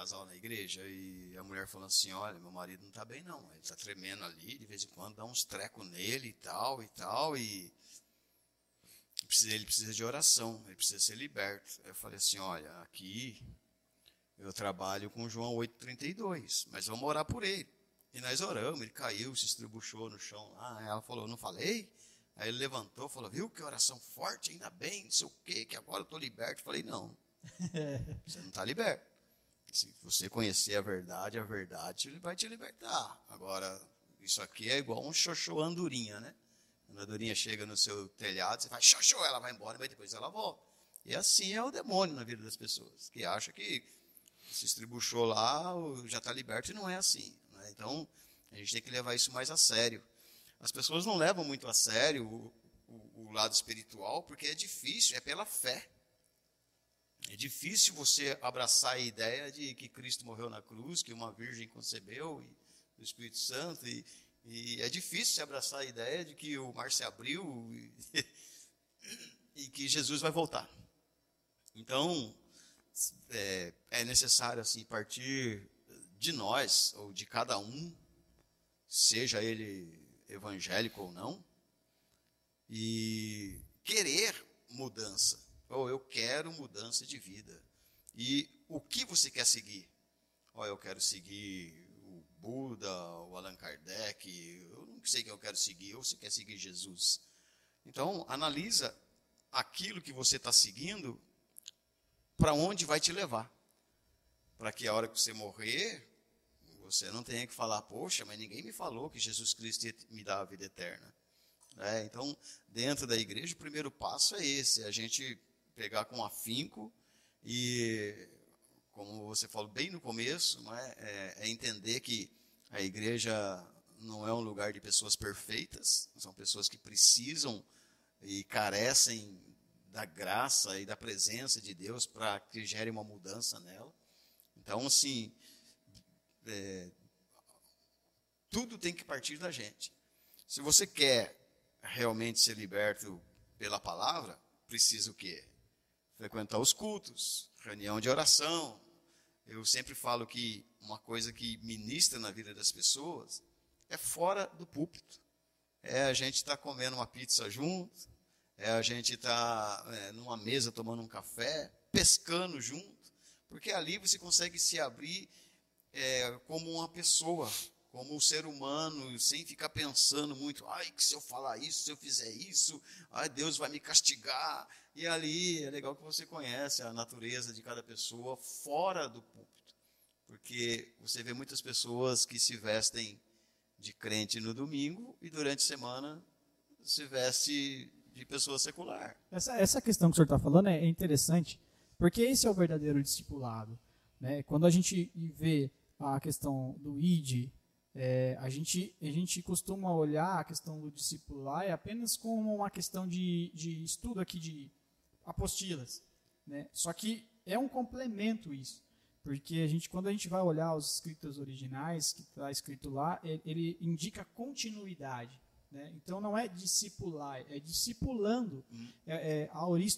casal na igreja e a mulher falou assim: Olha, meu marido não está bem, não. Ele está tremendo ali, de vez em quando dá uns trecos nele e tal e tal. E ele precisa de oração, ele precisa ser liberto. Eu falei assim: Olha, aqui eu trabalho com João 8,32, mas vamos orar por ele. E nós oramos, ele caiu, se estribuchou no chão lá. Ela falou: Não falei? Aí ele levantou, falou: Viu que oração forte, ainda bem, não sei o quê, que agora eu estou liberto. Eu falei: Não, você não está liberto. Se você conhecer a verdade, a verdade vai te libertar. Agora, isso aqui é igual um xoxô andorinha, né? A andorinha chega no seu telhado, você faz xoxô, ela vai embora, mas depois ela volta. E assim é o demônio na vida das pessoas, que acha que se estribuchou lá, já está liberto, e não é assim. Né? Então, A gente tem que levar isso mais a sério. As pessoas não levam muito a sério o, o, o lado espiritual porque é difícil, é pela fé. É difícil você abraçar a ideia de que Cristo morreu na cruz, que uma virgem concebeu e o Espírito Santo e, e é difícil abraçar a ideia de que o mar se abriu e, e que Jesus vai voltar. Então, é, é, necessário assim partir de nós ou de cada um, seja ele evangélico ou não, e querer mudança. Ou eu quero mudança de vida. E o que você quer seguir? Ou eu quero seguir Buda, o Allan Kardec, eu não sei quem eu quero seguir, ou você quer seguir Jesus. Então, analisa aquilo que você está seguindo, para onde vai te levar. Para que a hora que você morrer, você não tenha que falar, poxa, mas ninguém me falou que Jesus Cristo me dá a vida eterna. É, então, dentro da igreja, o primeiro passo é esse, é a gente pegar com afinco e como você falou bem no começo, é? é? É, entender que a igreja não é um lugar de pessoas perfeitas, são pessoas que precisam e carecem da graça e da presença de Deus para que gere uma mudança nela. Então, assim, é, tudo tem que partir da gente. Se você quer realmente ser liberto pela palavra, precisa o quê? Frequentar os cultos, reunião de oração, eu sempre falo que uma coisa que ministra na vida das pessoas é fora do púlpito. É a gente estar tá comendo uma pizza junto, é a gente estar tá, é, numa mesa tomando um café, pescando junto, porque ali você consegue se abrir é, como uma pessoa, como um ser humano, sem ficar pensando muito, ai, que se eu falar isso, se eu fizer isso, ai, Deus vai me castigar. E ali é legal que você conhece a natureza de cada pessoa fora do púlpito. Porque você vê muitas pessoas que se vestem de crente no domingo e durante a semana se veste de pessoa secular. Essa, essa questão que o senhor está falando é interessante, porque esse é o verdadeiro discipulado. Né? Quando a gente vê a questão do ID, é, a, gente, a gente costuma olhar a questão do discipular apenas como uma questão de, de estudo aqui de apostilas. Né? Só que é um complemento isso. Porque a gente, quando a gente vai olhar os escritos originais, que está escrito lá, ele, ele indica continuidade. Né? Então não é discipular, é discipulando. Hum. É, é,